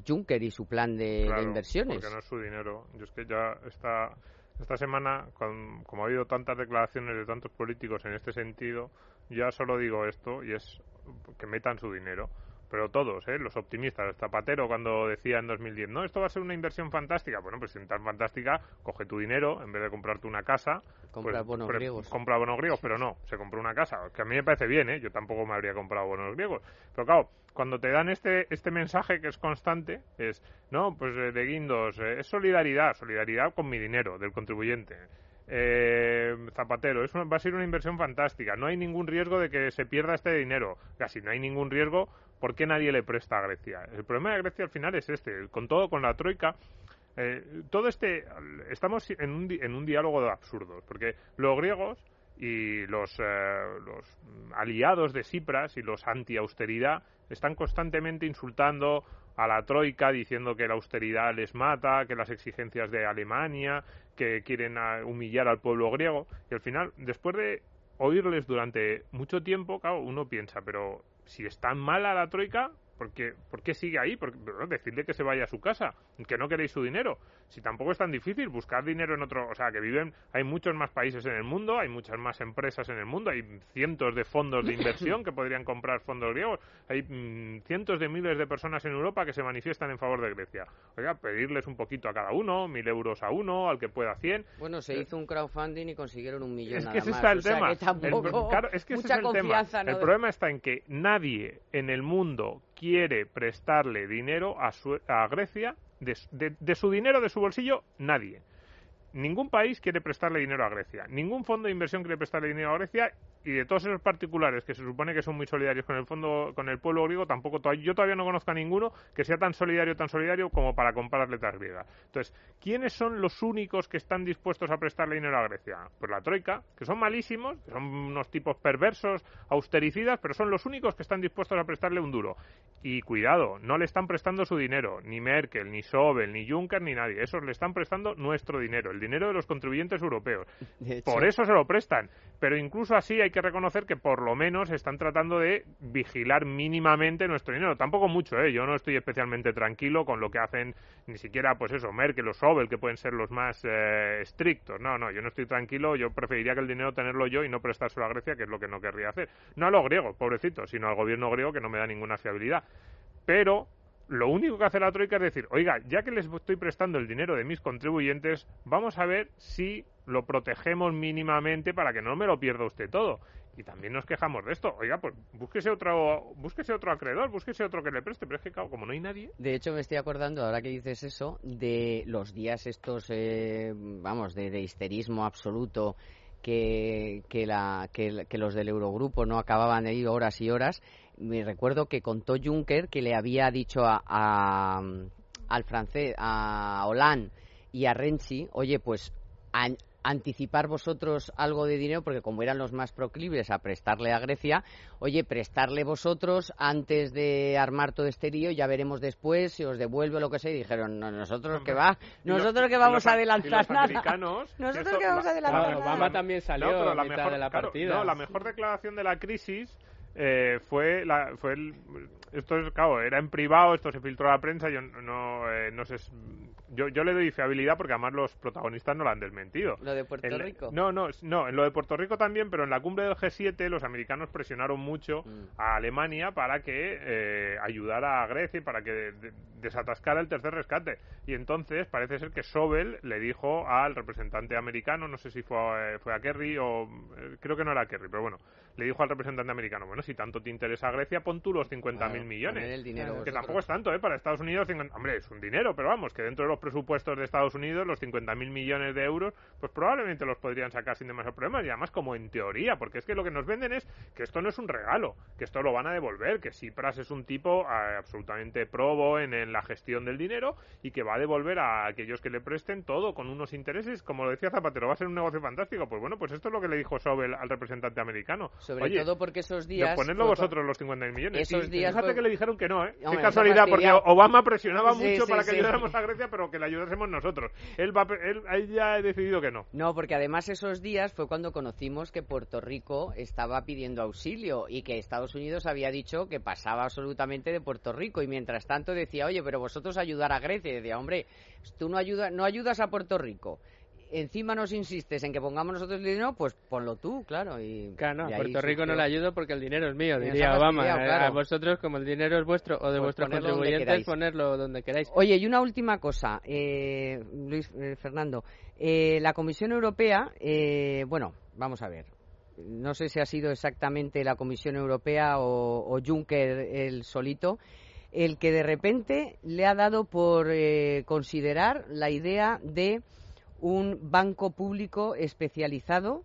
Juncker y su plan de, inversiones. Porque no es su dinero. Yo es que ya está esta semana, como ha habido tantas declaraciones de tantos políticos en este sentido, ya solo digo esto y es que metan su dinero pero todos, ¿eh? los optimistas. Zapatero cuando decía en 2010, no, esto va a ser una inversión fantástica. Bueno, pues si es tan fantástica, coge tu dinero, en vez de comprarte una casa, compra pues, bonos griegos. Compra bonos griegos, pero no, se compró una casa, que a mí me parece bien, ¿eh? yo tampoco me habría comprado bonos griegos. Pero claro, cuando te dan este, este mensaje que es constante, es, no, pues eh, de Guindos, eh, es solidaridad, solidaridad con mi dinero, del contribuyente. Eh, Zapatero, es va a ser una inversión fantástica. No hay ningún riesgo de que se pierda este dinero. Casi no hay ningún riesgo ¿Por qué nadie le presta a Grecia? El problema de Grecia al final es este, con todo, con la troika, eh, todo este, estamos en un, en un diálogo de absurdos, porque los griegos y los, eh, los aliados de Cipras y los anti-austeridad están constantemente insultando a la troika diciendo que la austeridad les mata, que las exigencias de Alemania, que quieren humillar al pueblo griego. Y al final, después de oírles durante mucho tiempo, claro, uno piensa, pero si es tan mala la troika, porque, ¿por qué sigue ahí? Porque, decirle que se vaya a su casa, que no queréis su dinero. Si tampoco es tan difícil buscar dinero en otro, o sea, que viven, hay muchos más países en el mundo, hay muchas más empresas en el mundo, hay cientos de fondos de inversión que podrían comprar fondos griegos, hay mm, cientos de miles de personas en Europa que se manifiestan en favor de Grecia. Oiga, pedirles un poquito a cada uno, mil euros a uno, al que pueda cien. Bueno, se hizo un crowdfunding y consiguieron un millón. Es que ese está el tema. el, el problema está en que nadie en el mundo quiere prestarle dinero a, a Grecia, de, su dinero, de su bolsillo, nadie. Ningún país quiere prestarle dinero a Grecia. Ningún fondo de inversión quiere prestarle dinero a Grecia y de todos esos particulares que se supone que son muy solidarios con el fondo, con el pueblo griego, tampoco yo todavía no conozco a ninguno que sea tan solidario, tan solidario como para comprar letras griegas. Entonces, ¿quiénes son los únicos que están dispuestos a prestarle dinero a Grecia? Pues la troika, que son malísimos, que son unos tipos perversos, austericidas, pero son los únicos que están dispuestos a prestarle un duro. Y cuidado, no le están prestando su dinero, ni Merkel, ni Sobel, ni Juncker, ni nadie. Esos le están prestando nuestro dinero, el dinero de los contribuyentes europeos. Por eso se lo prestan. Pero incluso así hay que reconocer que por lo menos están tratando de vigilar mínimamente nuestro dinero. Tampoco mucho, ¿eh? Yo no estoy especialmente tranquilo con lo que hacen ni siquiera, pues eso, Merkel o Sobel, que pueden ser los más eh, estrictos. No, no, yo no estoy tranquilo. Yo preferiría que el dinero tenerlo yo y no prestárselo a Grecia, que es lo que no querría hacer. No a los griegos, pobrecitos, sino al gobierno griego que no me da ninguna fiabilidad. Pero lo único que hace la Troika es decir, oiga, ya que les estoy prestando el dinero de mis contribuyentes, vamos a ver si lo protegemos mínimamente para que no me lo pierda usted todo. Y también nos quejamos de esto. Oiga, pues búsquese otro, búsquese otro acreedor, búsquese otro que le preste. Pero es que, como no hay nadie. De hecho, me estoy acordando, ahora que dices eso, de los días estos, eh, vamos, de, histerismo absoluto que, que, la, que, que los del Eurogrupo no acababan de ir horas y horas me recuerdo que contó Juncker que le había dicho a, al francés, a Hollande y a Renzi, oye, pues anticipar vosotros algo de dinero, porque como eran los más proclives a prestarle a Grecia, oye, prestarle vosotros antes de armar todo este lío, ya veremos después si os devuelve o lo que sea. Y dijeron, no, nosotros que va, nosotros que vamos a adelantar nada. Nosotros que vamos a adelantar Obama también salió a la mitad de la partida. no, la mejor declaración de la crisis eh, fue la, fue el, esto es claro era en privado esto se filtró a la prensa yo no eh, no sé yo, yo le doy fiabilidad porque además los protagonistas no lo han desmentido. ¿Lo de Puerto Rico? No, no, no, en lo de Puerto Rico también, pero en la cumbre del G7 los americanos presionaron mucho mm. a Alemania para que eh, ayudara a Grecia y para que desatascara el tercer rescate. Y entonces parece ser que Sobel le dijo al representante americano, no sé si fue, fue a Kerry o eh, creo que no era Kerry, pero bueno, le dijo al representante americano, bueno, si tanto te interesa Grecia, pon tú los 50.000 millones. El dinero que tampoco es tanto, ¿eh? Para Estados Unidos, hombre, es un dinero, pero vamos, que dentro de los presupuestos de Estados Unidos, los 50.000 millones de euros, pues probablemente los podrían sacar sin demasiados problemas, y además como en teoría, porque es que lo que nos venden es que esto no es un regalo, que esto lo van a devolver, que Cipras es un tipo eh, absolutamente probo en, la gestión del dinero y que va a devolver a aquellos que le presten todo con unos intereses, como lo decía Zapatero, va a ser un negocio fantástico. Pues bueno, pues esto es lo que le dijo Sobel al representante americano. Sobre todo porque esos días... Ponedlo vosotros los 50 millones. Esos días... Fíjate que le dijeron que no, ¿eh? Qué casualidad, porque Obama presionaba mucho para que ayudáramos a Grecia, pero que le ayudásemos nosotros. Él, va, él, ya ha decidido que no. No, porque además esos días fue cuando conocimos que Puerto Rico estaba pidiendo auxilio y que Estados Unidos había dicho que pasaba absolutamente de Puerto Rico y mientras tanto decía, oye, pero vosotros ayudar a Grecia. Y decía, hombre, tú no, ayuda, no ayudas a Puerto Rico encima nos insistes en que pongamos nosotros el dinero, pues ponlo tú, claro. Y, claro, a Puerto Rico no le ayudo porque el dinero es mío, diría Obama. Eh, a vosotros, como el dinero es vuestro o de pues vuestros contribuyentes, ponerlo donde queráis. Oye, y una última cosa, eh, Luis eh, Fernando. la Comisión Europea, bueno, vamos a ver. No sé si ha sido exactamente la Comisión Europea o, o Juncker el solito el que de repente le ha dado por considerar la idea de un banco público especializado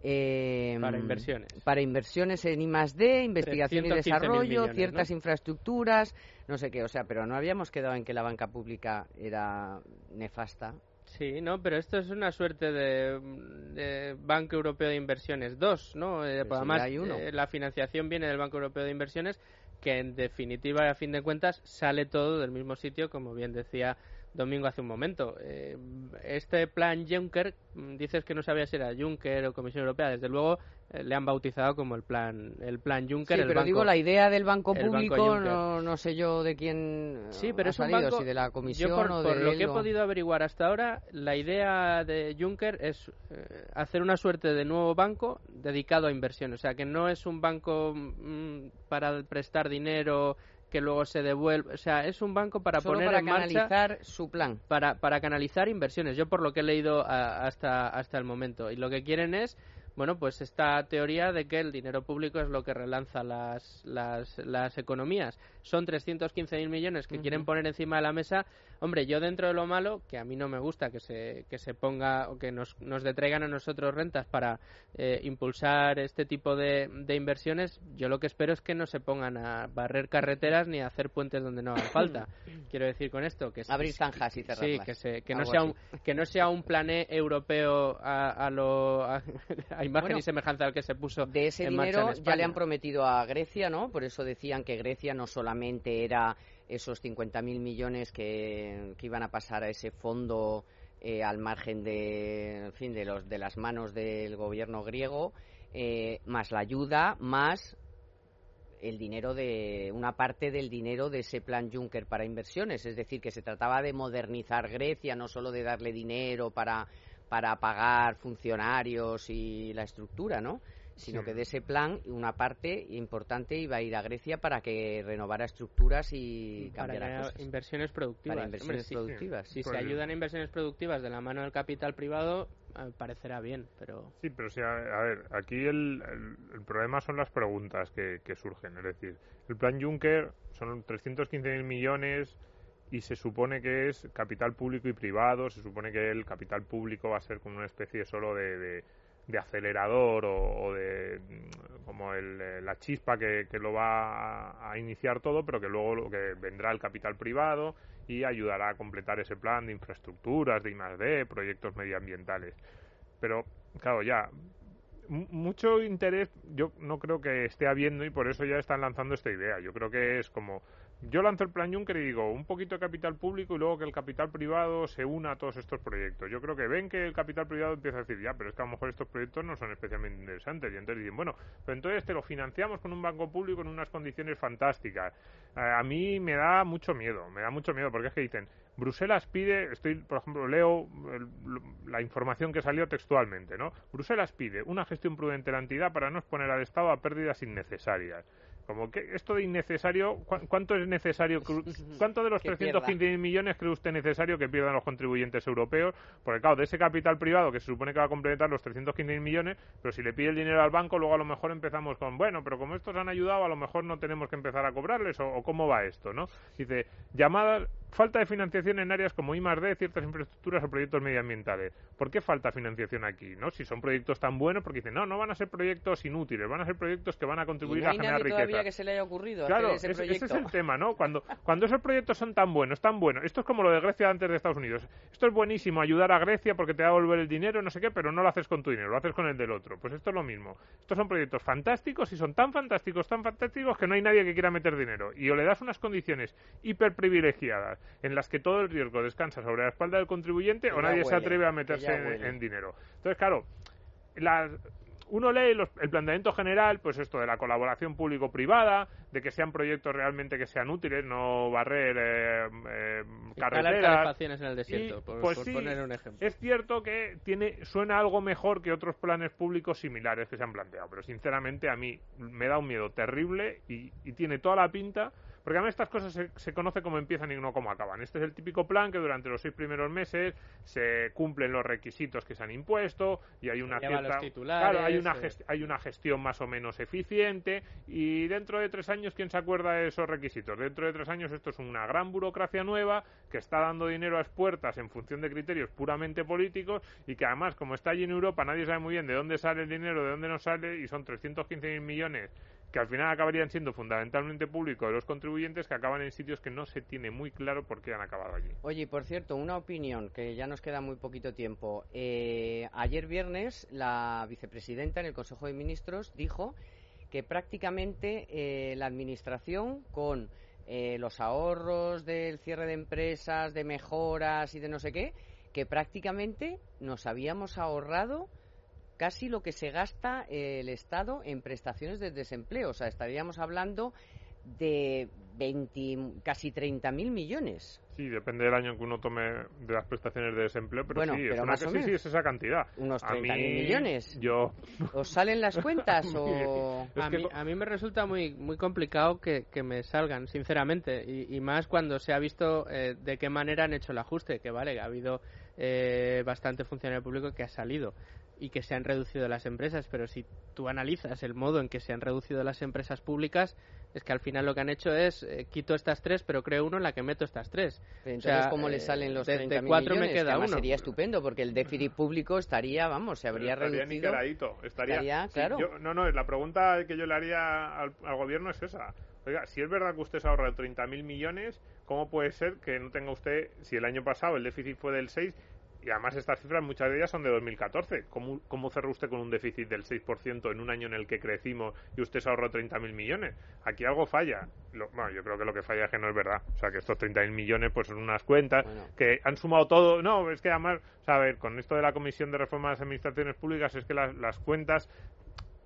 em, para inversiones. Para inversiones en I+D, investigación y desarrollo, ciertas infraestructuras, no sé qué, o sea, pero no habíamos quedado en que la banca pública era nefasta. Sí, no, pero esto es una suerte de, Banco Europeo de Inversiones 2, ¿no? Eh, además, eh, la financiación viene del Banco Europeo de Inversiones, que en definitiva a fin de cuentas sale todo del mismo sitio, como bien decía Domingo hace un momento. Eh, este plan Juncker, mm, dices que no sabía si era Juncker o Comisión Europea, desde luego eh, le han bautizado como el plan el plan Juncker. Sí, pero digo la idea del banco público, no, no, sé yo de quién sí, pero ha salido, si de la Comisión por, o de por lo que he podido averiguar hasta ahora, la idea de Juncker es eh, hacer una suerte de nuevo banco dedicado a inversión, o sea que no es un banco mm, para prestar dinero que luego se devuelve. O sea, es un banco para poner para en canalizar su plan. Para, para canalizar inversiones. Yo por lo que he leído hasta, hasta el momento. Y lo que quieren es bueno, pues esta teoría de que el dinero público es lo que relanza las, las, las economías. Son 315.000 millones que quieren poner encima de la mesa. Hombre, yo dentro de lo malo, que a mí no me gusta que se, que se ponga o que nos, nos detraigan a nosotros rentas para eh, impulsar este tipo de, de, inversiones, yo lo que espero es que no se pongan a barrer carreteras ni a hacer puentes donde no haga falta. Quiero decir con esto que... Abrir zanjas y cerrarlas. Sí, que, se, que, no sea un, que no sea un plané europeo a, a lo... A, imagen y semejanza al que se puso de ese dinero ya le han prometido a Grecia no por eso decían que Grecia no solamente era esos 50.000 millones que, que, iban a pasar a ese fondo eh, al margen de en fin de los de las manos del gobierno griego eh, más la ayuda más el dinero de una parte del dinero de ese plan Juncker para inversiones, es decir, que se trataba de modernizar Grecia, no solo de darle dinero para para pagar funcionarios y la estructura, ¿no? Sino que de ese plan una parte importante iba a ir a Grecia para que renovara estructuras y cambiara para inversiones productivas. Para inversiones productivas. Si se ayudan a inversiones productivas de la mano del capital privado, eh, parecerá bien, pero... Sí, pero si a, ver, aquí el, el, problema son las preguntas que, que surgen. Es decir, el plan Juncker son 315.000 millones y se supone que es capital público y privado, se supone que el capital público va a ser como una especie solo de, de, acelerador o, de como el, la chispa que, que lo va a, iniciar todo, pero que luego lo que vendrá el capital privado y ayudará a completar ese plan de infraestructuras, de I+D, proyectos medioambientales. Pero, claro, ya, mucho interés yo no creo que esté habiendo y por eso ya están lanzando esta idea. Yo creo que es como yo lanzo el plan Juncker y digo un poquito de capital público y luego que el capital privado se una a todos estos proyectos. Yo creo que ven que el capital privado empieza a decir, ya, pero es que a lo mejor estos proyectos no son especialmente interesantes. Y entonces dicen, bueno, pero entonces te lo financiamos con un banco público en unas condiciones fantásticas. Eh, a mí me da mucho miedo, me da mucho miedo porque es que dicen, Bruselas pide, estoy, por ejemplo, leo la información que salió textualmente, ¿no? Bruselas pide una gestión prudente de la entidad para no exponer al Estado a pérdidas innecesarias. Como que esto de innecesario, ¿cuánto es necesario? ¿Cuánto de los 315 millones cree usted necesario que pierdan los contribuyentes europeos? Porque claro, de ese capital privado que se supone que va a complementar los 315 millones, pero si le pide el dinero al banco, luego a lo mejor empezamos con, bueno, pero como estos han ayudado, a lo mejor no tenemos que empezar a cobrarles, o, cómo va esto, ¿no? Dice, llamadas, falta de financiación en áreas como I D, ciertas infraestructuras o proyectos medioambientales. ¿Por qué falta financiación aquí, no? Si son proyectos tan buenos, porque dicen, no, no van a ser proyectos inútiles, van a ser proyectos que van a contribuir a generar riqueza que se le haya ocurrido claro, hacer ese, ese, es el tema, ¿no? Cuando, cuando esos proyectos son tan buenos, tan buenos, esto es como lo de Grecia antes de Estados Unidos. Esto es buenísimo, ayudar a Grecia porque te va a volver el dinero, no sé qué, pero no lo haces con tu dinero, lo haces con el del otro. Pues esto es lo mismo. Estos son proyectos fantásticos y son tan fantásticos, tan fantásticos que no hay nadie que quiera meter dinero. Y o le das unas condiciones hiper privilegiadas en las que todo el riesgo descansa sobre la espalda del contribuyente o nadie se atreve a meterse en, en dinero. Entonces, claro, las, uno lee el planteamiento general, pues esto de la colaboración público-privada, de que sean proyectos realmente que sean útiles, no barrer eh, eh, carreteras. en el desierto, por, pues poner un ejemplo. Es cierto que tiene suena algo mejor que otros planes públicos similares que se han planteado, pero sinceramente a mí me da un miedo terrible y, y tiene toda la pinta porque además estas cosas se, se, conoce cómo empiezan y no cómo acaban. Este es el típico plan que durante los seis primeros meses se cumplen los requisitos que se han impuesto y hay una cierta, claro, hay una, eh. hay una gestión más o menos eficiente y dentro de tres años quién se acuerda de esos requisitos. Dentro de tres años esto es una gran burocracia nueva que está dando dinero a expuertas en función de criterios puramente políticos y que además como está allí en Europa nadie sabe muy bien de dónde sale el dinero, de dónde no sale y son 315.000 millones que al final acabarían siendo fundamentalmente públicos de los contribuyentes que acaban en sitios que no se tiene muy claro por qué han acabado allí. Oye, por cierto, una opinión que ya nos queda muy poquito tiempo. Eh, ayer viernes la vicepresidenta en el Consejo de Ministros dijo que prácticamente eh, la Administración con eh, los ahorros del cierre de empresas, de mejoras y de no sé qué, que prácticamente nos habíamos ahorrado casi lo que se gasta el Estado en prestaciones de desempleo. O sea, estaríamos hablando de 20, casi 30.000 millones. Sí, depende del año que uno tome de las prestaciones de desempleo, pero Bueno, sí, pero es, una, más o sí, menos. sí, es esa cantidad. Unos A 30.000 mí, millones. Yo, ¿Os salen las cuentas o...? A, mí, a mí me resulta muy muy complicado que, que me salgan, sinceramente, y, y más cuando se ha visto eh, de qué manera han hecho el ajuste, que vale, ha habido eh, bastante funcionario público que ha salido y que se han reducido las empresas, pero si tú analizas el modo en que se han reducido las empresas públicas, es que al final lo que han hecho es eh, quito estas tres, pero creo uno en la que meto estas tres. Pero O sea, entonces, ¿cómo le eh, salen los de- de 30.000 cuatro me millones? queda Que uno. sería estupendo, porque el déficit público estaría, vamos, se habría estaría reducido... Estaría, Estaría, sí, claro. yo- no, no, la pregunta que yo le haría al, al gobierno es esa. Oiga, si es verdad que usted se ahorra 30.000 millones, ¿cómo puede ser que no tenga usted, si el año pasado el déficit fue del 6, y además estas cifras muchas de ellas son de 2014, ¿cómo, cómo cerró usted con un déficit del 6% en un año en el que crecimos y usted se ahorró 30.000 millones? Aquí algo falla. Lo- bueno, yo creo que lo que falla es que no es verdad. O sea, que estos 30.000 millones pues son unas cuentas Bueno. que han sumado todo. No, es que además, o sea, a ver, con esto de la Comisión de Reforma de las Administraciones Públicas es que las, las cuentas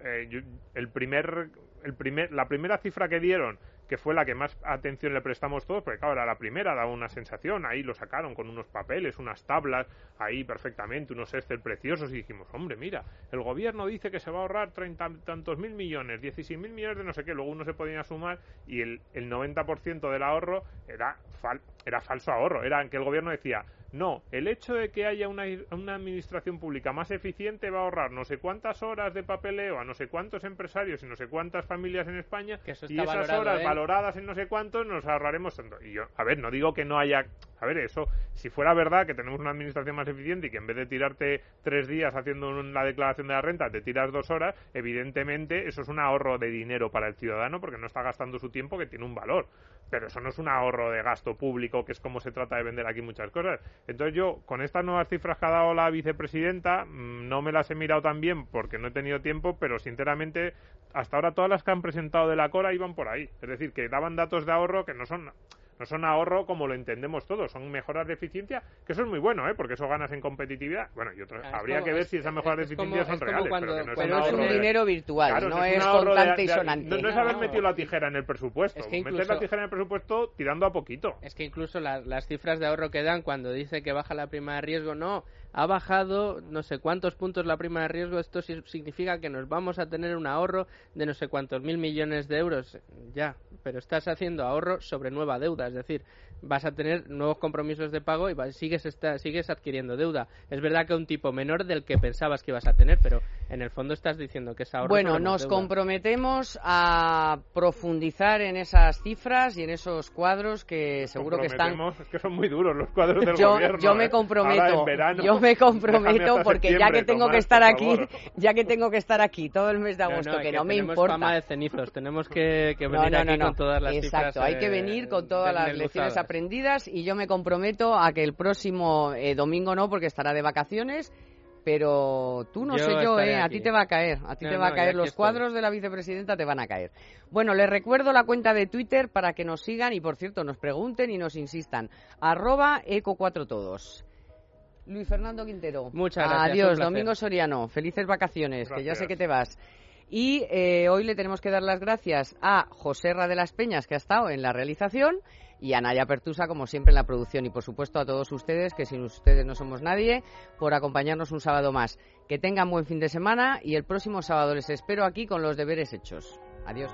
eh, yo- el primer, el primer, la primera cifra que dieron, que fue la que más atención le prestamos todos, porque claro, era la primera, daba una sensación, ahí lo sacaron con unos papeles, unas tablas, ahí perfectamente, unos Excel preciosos, y dijimos, hombre, mira, el gobierno dice que se va a ahorrar treinta tantos mil millones, 16 mil millones de no sé qué, luego uno se podía sumar y el, el 90% del ahorro era, fal- era falso ahorro, era que el gobierno decía, no, el hecho de que haya una, una administración pública más eficiente va a ahorrar no sé cuántas horas de papeleo a no sé cuántos empresarios y no sé cuántas familias en España Que eso y esas valorado, horas ¿eh? valoradas en no sé cuántos nos ahorraremos tanto. Y yo, a ver, no digo que no haya... A ver, eso, si fuera verdad que tenemos una administración más eficiente y que en vez de tirarte tres días haciendo la declaración de la renta te tiras dos horas, evidentemente eso es un ahorro de dinero para el ciudadano porque no está gastando su tiempo que tiene un valor. Pero eso no es un ahorro de gasto público, que es como se trata de vender aquí muchas cosas. Entonces yo, con estas nuevas cifras que ha dado la vicepresidenta, mm, no me las he mirado tan bien porque no he tenido tiempo, pero sinceramente, hasta ahora todas las que han presentado de la Cora iban por ahí. Es decir, que daban datos de ahorro que no son no son ahorro como lo entendemos todos, son mejoras de eficiencia, que eso es muy bueno, ¿eh? porque eso ganas en competitividad. Bueno, y otras, Claro, es habría como- que ver es- si esas es- mejoras de es como- eficiencia son es reales, cuando- pero no es Pero un es un ahorro de- dinero virtual, Claro, no un es ahorro de- y sonante. No, no es haber metido la tijera en el presupuesto, Es que meter incluso- la tijera en el presupuesto tirando a poquito. Es que incluso la- las cifras de ahorro que dan cuando dice que baja la prima de riesgo, no, ha bajado no sé cuántos puntos la prima de riesgo, esto significa que nos vamos a tener un ahorro de no sé cuántos mil millones de euros. Ya, pero estás haciendo ahorro sobre nueva deuda, es decir, vas a tener nuevos compromisos de pago y vas- sigues, esta- sigues adquiriendo deuda. Es verdad que un tipo menor del que pensabas que ibas a tener, pero en el fondo estás diciendo que es ahorro Bueno, nos deuda. comprometemos a profundizar en esas cifras y en esos cuadros que seguro que están Es que son muy duros los cuadros del yo, gobierno. yo me ¿eh? comprometo, Ahora en verano. yo me comprometo porque ya que tengo Tomás, que estar aquí, ya que tengo que estar aquí todo el mes de No, no, agosto, que no me tenemos importa. fama de cenizos, tenemos que, que No, venir no, aquí con todas las Exacto, cifras, hay que eh, venir con todas las lecciones aprendidas y yo me comprometo a que el próximo eh, domingo no, porque estará de vacaciones, pero tú no Yo sé yo, eh, a ti te va a caer, a ti No, te va a caer, los estoy. cuadros de la vicepresidenta te van a caer. Bueno, les recuerdo la cuenta de Twitter para que nos sigan y por cierto nos pregunten y nos insistan, arroba eco4todos. Luis Fernando Quintero. Muchas gracias, Adiós. Domingo Soriano. Felices vacaciones, que ya sé que te vas. Y eh, hoy le tenemos que dar las gracias a José Ra de las Peñas, que ha estado en la realización, y a Naya Pertusa, como siempre, en la producción. Y por supuesto a todos ustedes, que sin ustedes no somos nadie, por acompañarnos un sábado más. Que tengan buen fin de semana y el próximo sábado les espero aquí con los deberes hechos. Adiós.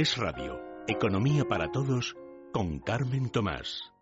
Es Radio, Economía para Todos, con Carmen Tomás.